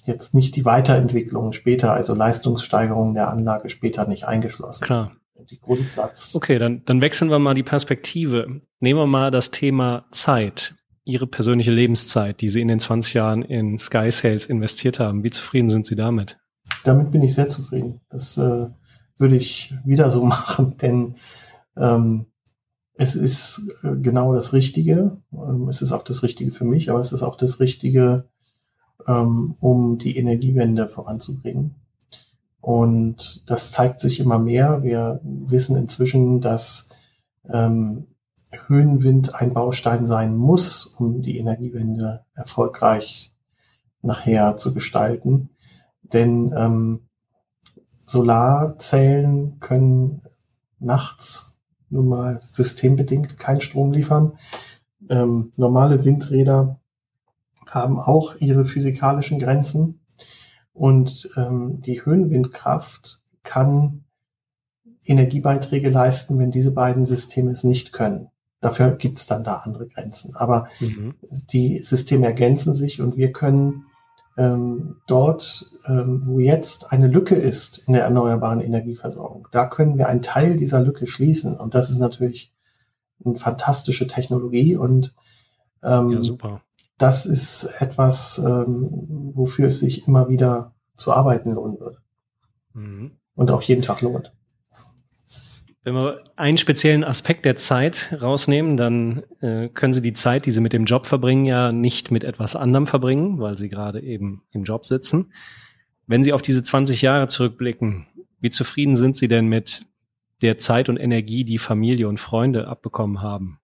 jetzt nicht die Weiterentwicklung später, also Leistungssteigerung der Anlage später nicht eingeschlossen. Klar die Grundsatz. Okay, dann, dann wechseln wir mal die Perspektive. Nehmen wir mal das Thema Zeit. Ihre persönliche Lebenszeit, die Sie in den 20 Jahren in Sky Sales investiert haben. Wie zufrieden sind Sie damit? Damit bin ich sehr zufrieden. Das äh, würde ich wieder so *laughs* machen, denn ähm, es ist äh, genau das Richtige. Ähm, es ist auch das Richtige für mich, aber es ist auch das Richtige, ähm, um die Energiewende voranzubringen. Und das zeigt sich immer mehr. Wir wissen inzwischen, dass ähm, Höhenwind ein Baustein sein muss, um die Energiewende erfolgreich nachher zu gestalten. Denn ähm, Solarzellen können nachts nun mal systembedingt keinen Strom liefern. Ähm, normale Windräder haben auch ihre physikalischen Grenzen. Und ähm, die Höhenwindkraft kann Energiebeiträge leisten, wenn diese beiden Systeme es nicht können. Dafür gibt es dann da andere Grenzen. Aber mhm. die Systeme ergänzen sich und wir können ähm, dort, ähm, wo jetzt eine Lücke ist in der erneuerbaren Energieversorgung, da können wir einen Teil dieser Lücke schließen. Und das ist natürlich eine fantastische Technologie und ähm, ja, super das ist etwas, ähm, wofür es sich immer wieder zu arbeiten lohnen würde. Mhm. Und auch jeden Tag lohnt. Wenn wir einen speziellen Aspekt der Zeit rausnehmen, dann äh, können Sie die Zeit, die Sie mit dem Job verbringen, ja nicht mit etwas anderem verbringen, weil Sie gerade eben im Job sitzen. Wenn Sie auf diese 20 Jahre zurückblicken, wie zufrieden sind Sie denn mit der Zeit und Energie, die Familie und Freunde abbekommen haben?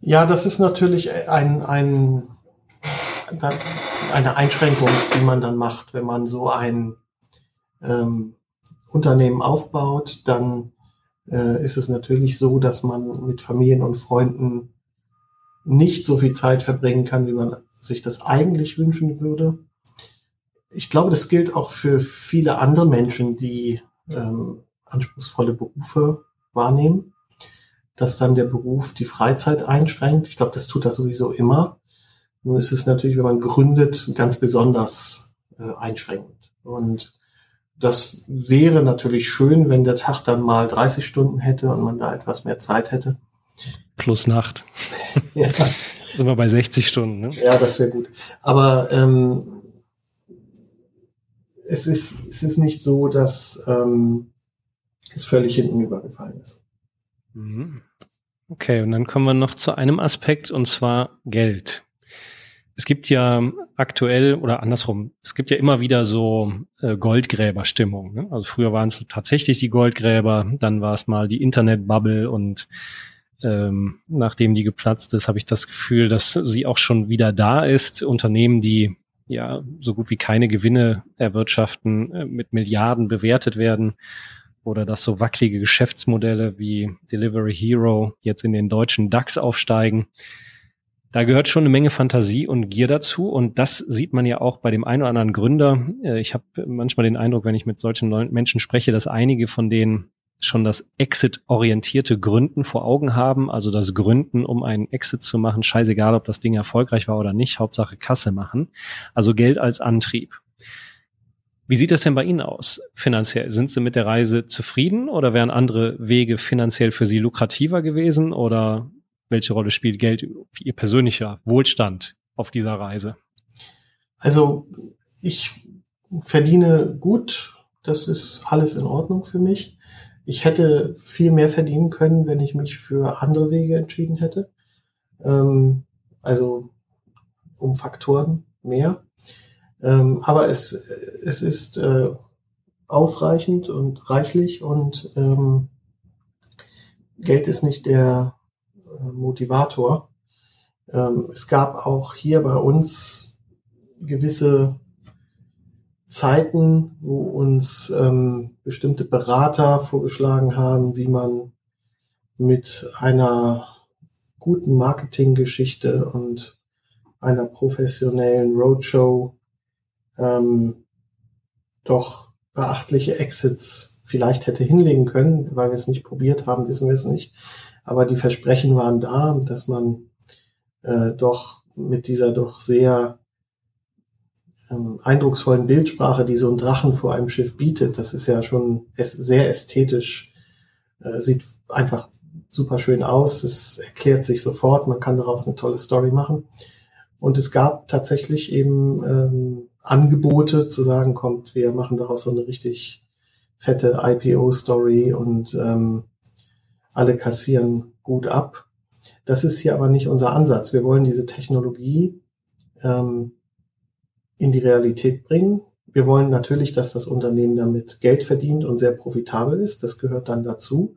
Ja, das ist natürlich ein, ein, eine Einschränkung, die man dann macht, wenn man so ein ähm, Unternehmen aufbaut, dann äh, ist es natürlich so, dass man mit Familien und Freunden nicht so viel Zeit verbringen kann, wie man sich das eigentlich wünschen würde. Ich glaube, das gilt auch für viele andere Menschen, die ähm, anspruchsvolle Berufe wahrnehmen, dass dann der Beruf die Freizeit einschränkt. Ich glaube, das tut er sowieso immer. Nun ist es natürlich, wenn man gründet, ganz besonders äh, einschränkend. Und das wäre natürlich schön, wenn der Tag dann mal 30 Stunden hätte und man da etwas mehr Zeit hätte. Plus Nacht. *laughs* ja. *laughs* Sind wir bei 60 Stunden, ne? Ja, das wäre gut. Aber ähm, es, ist, es ist nicht so, dass ähm, es völlig hinten übergefallen ist. Mhm. Okay, und dann kommen wir noch zu einem Aspekt, und zwar Geld. Es gibt ja aktuell oder andersrum, es gibt ja immer wieder so äh, Goldgräberstimmung. Ne? Also früher waren es tatsächlich die Goldgräber, dann war es mal die Internetbubble und ähm, nachdem die geplatzt ist, habe ich das Gefühl, dass sie auch schon wieder da ist. Unternehmen, die ja so gut wie keine Gewinne erwirtschaften, äh, mit Milliarden bewertet werden oder dass so wackelige Geschäftsmodelle wie Delivery Hero jetzt in den deutschen DAX aufsteigen. Da gehört schon eine Menge Fantasie und Gier dazu. Und das sieht man ja auch bei dem einen oder anderen Gründer. Äh, ich habe manchmal den Eindruck, wenn ich mit solchen Menschen spreche, dass einige von denen schon das Exit-orientierte Gründen vor Augen haben, also das Gründen, um einen Exit zu machen, scheißegal, ob das Ding erfolgreich war oder nicht, Hauptsache Kasse machen, also Geld als Antrieb. Wie sieht das denn bei Ihnen aus finanziell? Sind Sie mit der Reise zufrieden oder wären andere Wege finanziell für Sie lukrativer gewesen oder welche Rolle spielt Geld für Ihr persönlicher Wohlstand auf dieser Reise? Also ich verdiene gut, das ist alles in Ordnung für mich. Ich hätte viel mehr verdienen können, wenn ich mich für andere Wege entschieden hätte. Ähm, also um Faktoren mehr. Ähm, aber es, es ist äh, ausreichend und reichlich und ähm, Geld ist nicht der Motivator. Ähm, es gab auch hier bei uns gewisse Zeiten, wo uns ähm, bestimmte Berater vorgeschlagen haben, wie man mit einer guten Marketinggeschichte und einer professionellen Roadshow ähm, doch beachtliche Exits vielleicht hätte hinlegen können, weil wir es nicht probiert haben, wissen wir es nicht. Aber die Versprechen waren da, dass man äh, doch mit dieser doch sehr ähm, eindrucksvollen Bildsprache, die so ein Drachen vor einem Schiff bietet, das ist ja schon sehr ästhetisch, äh, sieht einfach super schön aus, es erklärt sich sofort, man kann daraus eine tolle Story machen. Und es gab tatsächlich eben ähm, Angebote zu sagen, kommt, wir machen daraus so eine richtig fette IPO-Story und ähm, alle kassieren gut ab. Das ist hier aber nicht unser Ansatz. Wir wollen diese Technologie ähm, in die Realität bringen. Wir wollen natürlich, dass das Unternehmen damit Geld verdient und sehr profitabel ist. Das gehört dann dazu.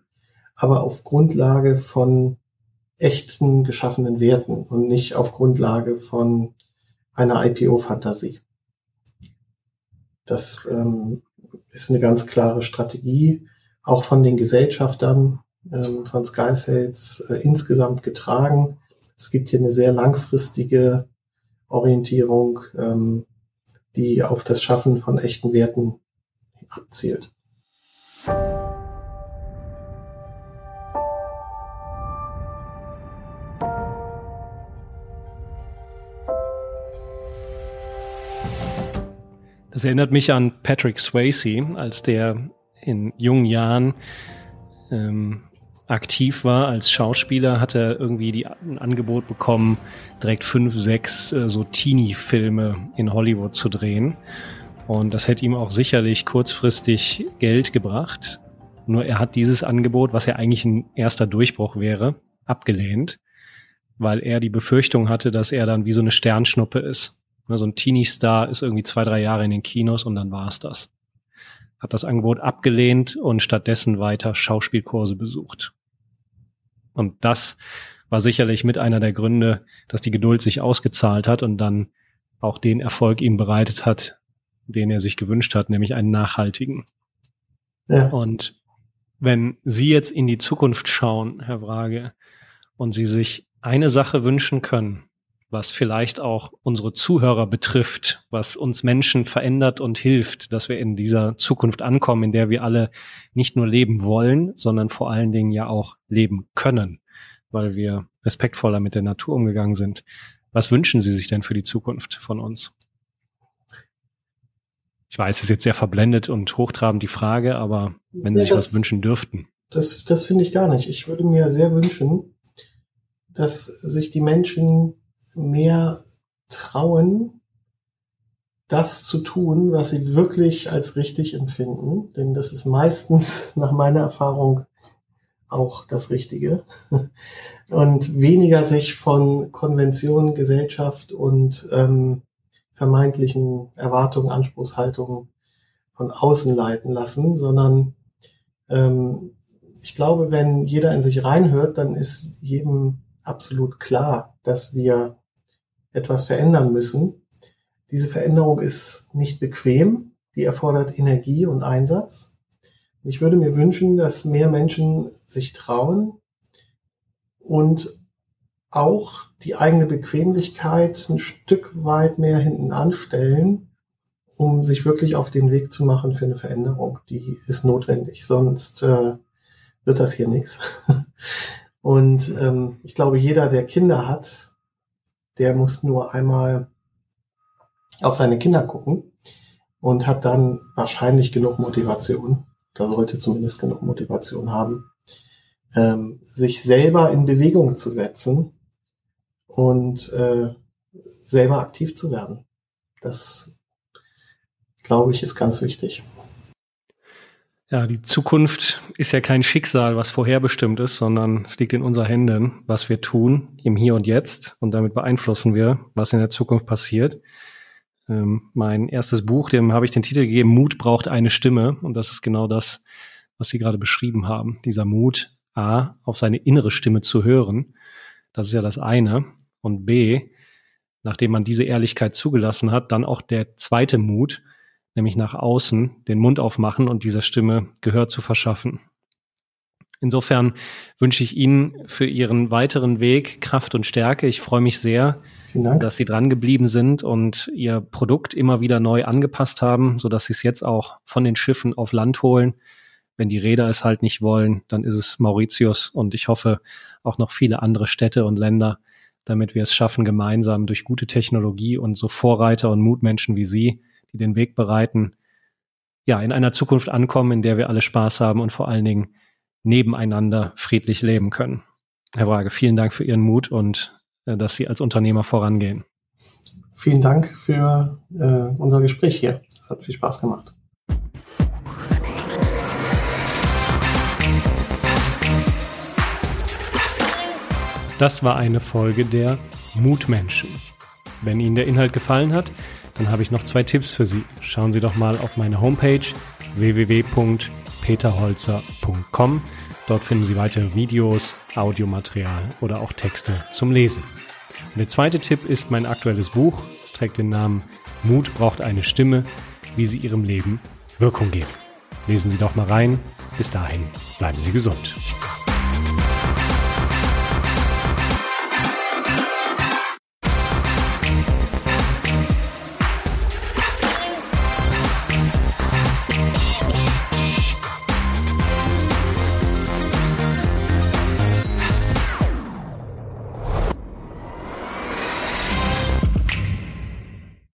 Aber auf Grundlage von echten geschaffenen Werten und nicht auf Grundlage von einer IPO-Fantasie. Das ähm, ist eine ganz klare Strategie, auch von den Gesellschaftern ähm, von Sky Sales äh, insgesamt getragen. Es gibt hier eine sehr langfristige Orientierung, ähm, die auf das Schaffen von echten Werten abzielt. Das erinnert mich an Patrick Swayze, als der in jungen Jahren ähm, aktiv war als Schauspieler, hat er irgendwie die, ein Angebot bekommen, direkt fünf, sechs äh, so Teenie-Filme in Hollywood zu drehen. Und das hätte ihm auch sicherlich kurzfristig Geld gebracht. Nur er hat dieses Angebot, was ja eigentlich ein erster Durchbruch wäre, abgelehnt, weil er die Befürchtung hatte, dass er dann wie so eine Sternschnuppe ist. So ein Teenie-Star ist irgendwie zwei, drei Jahre in den Kinos und dann war es das. Hat das Angebot abgelehnt und stattdessen weiter Schauspielkurse besucht. Und das war sicherlich mit einer der Gründe, dass die Geduld sich ausgezahlt hat und dann auch den Erfolg ihm bereitet hat, den er sich gewünscht hat, nämlich einen nachhaltigen. Ja. Und wenn Sie jetzt in die Zukunft schauen, Herr Wrage, und Sie sich eine Sache wünschen können, was vielleicht auch unsere Zuhörer betrifft, was uns Menschen verändert und hilft, dass wir in dieser Zukunft ankommen, in der wir alle nicht nur leben wollen, sondern vor allen Dingen ja auch leben können, weil wir respektvoller mit der Natur umgegangen sind. Was wünschen Sie sich denn für die Zukunft von uns? Ich weiß, es ist jetzt sehr verblendet und hochtrabend die Frage, aber wenn Sie ja, sich das, was wünschen dürften. Das, das finde ich gar nicht. Ich würde mir sehr wünschen, dass sich die Menschen mehr trauen, das zu tun, was sie wirklich als richtig empfinden. Denn das ist meistens *laughs* nach meiner Erfahrung auch das Richtige. *laughs* Und weniger sich von Konventionen, Gesellschaft und ähm, vermeintlichen Erwartungen, Anspruchshaltungen von außen leiten lassen, sondern ähm, ich glaube, wenn jeder in sich reinhört, dann ist jedem absolut klar, dass wir etwas verändern müssen. Diese Veränderung ist nicht bequem, die erfordert Energie und Einsatz. Ich würde mir wünschen, dass mehr Menschen sich trauen und auch die eigene Bequemlichkeit ein Stück weit mehr hinten anstellen, um sich wirklich auf den Weg zu machen für eine Veränderung. Die ist notwendig, sonst äh, wird das hier nichts. *laughs* Und ähm, ich glaube, jeder, der Kinder hat, der muss nur einmal auf seine Kinder gucken und hat dann wahrscheinlich genug Motivation, da sollte zumindest genug Motivation haben, ähm, sich selber in Bewegung zu setzen und äh, selber aktiv zu werden. Das, glaube ich, ist ganz wichtig. Ja, die Zukunft ist ja kein Schicksal, was vorherbestimmt ist, sondern es liegt in unseren Händen, was wir tun im Hier und Jetzt und damit beeinflussen wir, was in der Zukunft passiert. Ähm, mein erstes Buch, dem habe ich den Titel gegeben, Mut braucht eine Stimme und das ist genau das, was Sie gerade beschrieben haben. Dieser Mut, A, auf seine innere Stimme zu hören, das ist ja das eine und B, nachdem man diese Ehrlichkeit zugelassen hat, dann auch der zweite Mut, nämlich nach außen den Mund aufmachen und dieser Stimme Gehör zu verschaffen. Insofern wünsche ich Ihnen für Ihren weiteren Weg Kraft und Stärke. Ich freue mich sehr, dass Sie dran geblieben sind und Ihr Produkt immer wieder neu angepasst haben, so dass Sie es jetzt auch von den Schiffen auf Land holen. Wenn die Räder es halt nicht wollen, dann ist es Mauritius und ich hoffe auch noch viele andere Städte und Länder, damit wir es schaffen, gemeinsam durch gute Technologie und so Vorreiter und Mutmenschen wie Sie die den Weg bereiten, ja, in einer Zukunft ankommen, in der wir alle Spaß haben und vor allen Dingen nebeneinander friedlich leben können. Herr Wage, vielen Dank für Ihren Mut und äh, dass Sie als Unternehmer vorangehen. Vielen Dank für äh, unser Gespräch hier. Es hat viel Spaß gemacht. Das war eine Folge der Mutmenschen. Wenn Ihnen der Inhalt gefallen hat, dann habe ich noch zwei Tipps für Sie. Schauen Sie doch mal auf meine Homepage www.peterholzer.com. Dort finden Sie weitere Videos, Audiomaterial oder auch Texte zum Lesen. Und der zweite Tipp ist mein aktuelles Buch. Es trägt den Namen Mut braucht eine Stimme, wie Sie Ihrem Leben Wirkung geben. Lesen Sie doch mal rein. Bis dahin bleiben Sie gesund.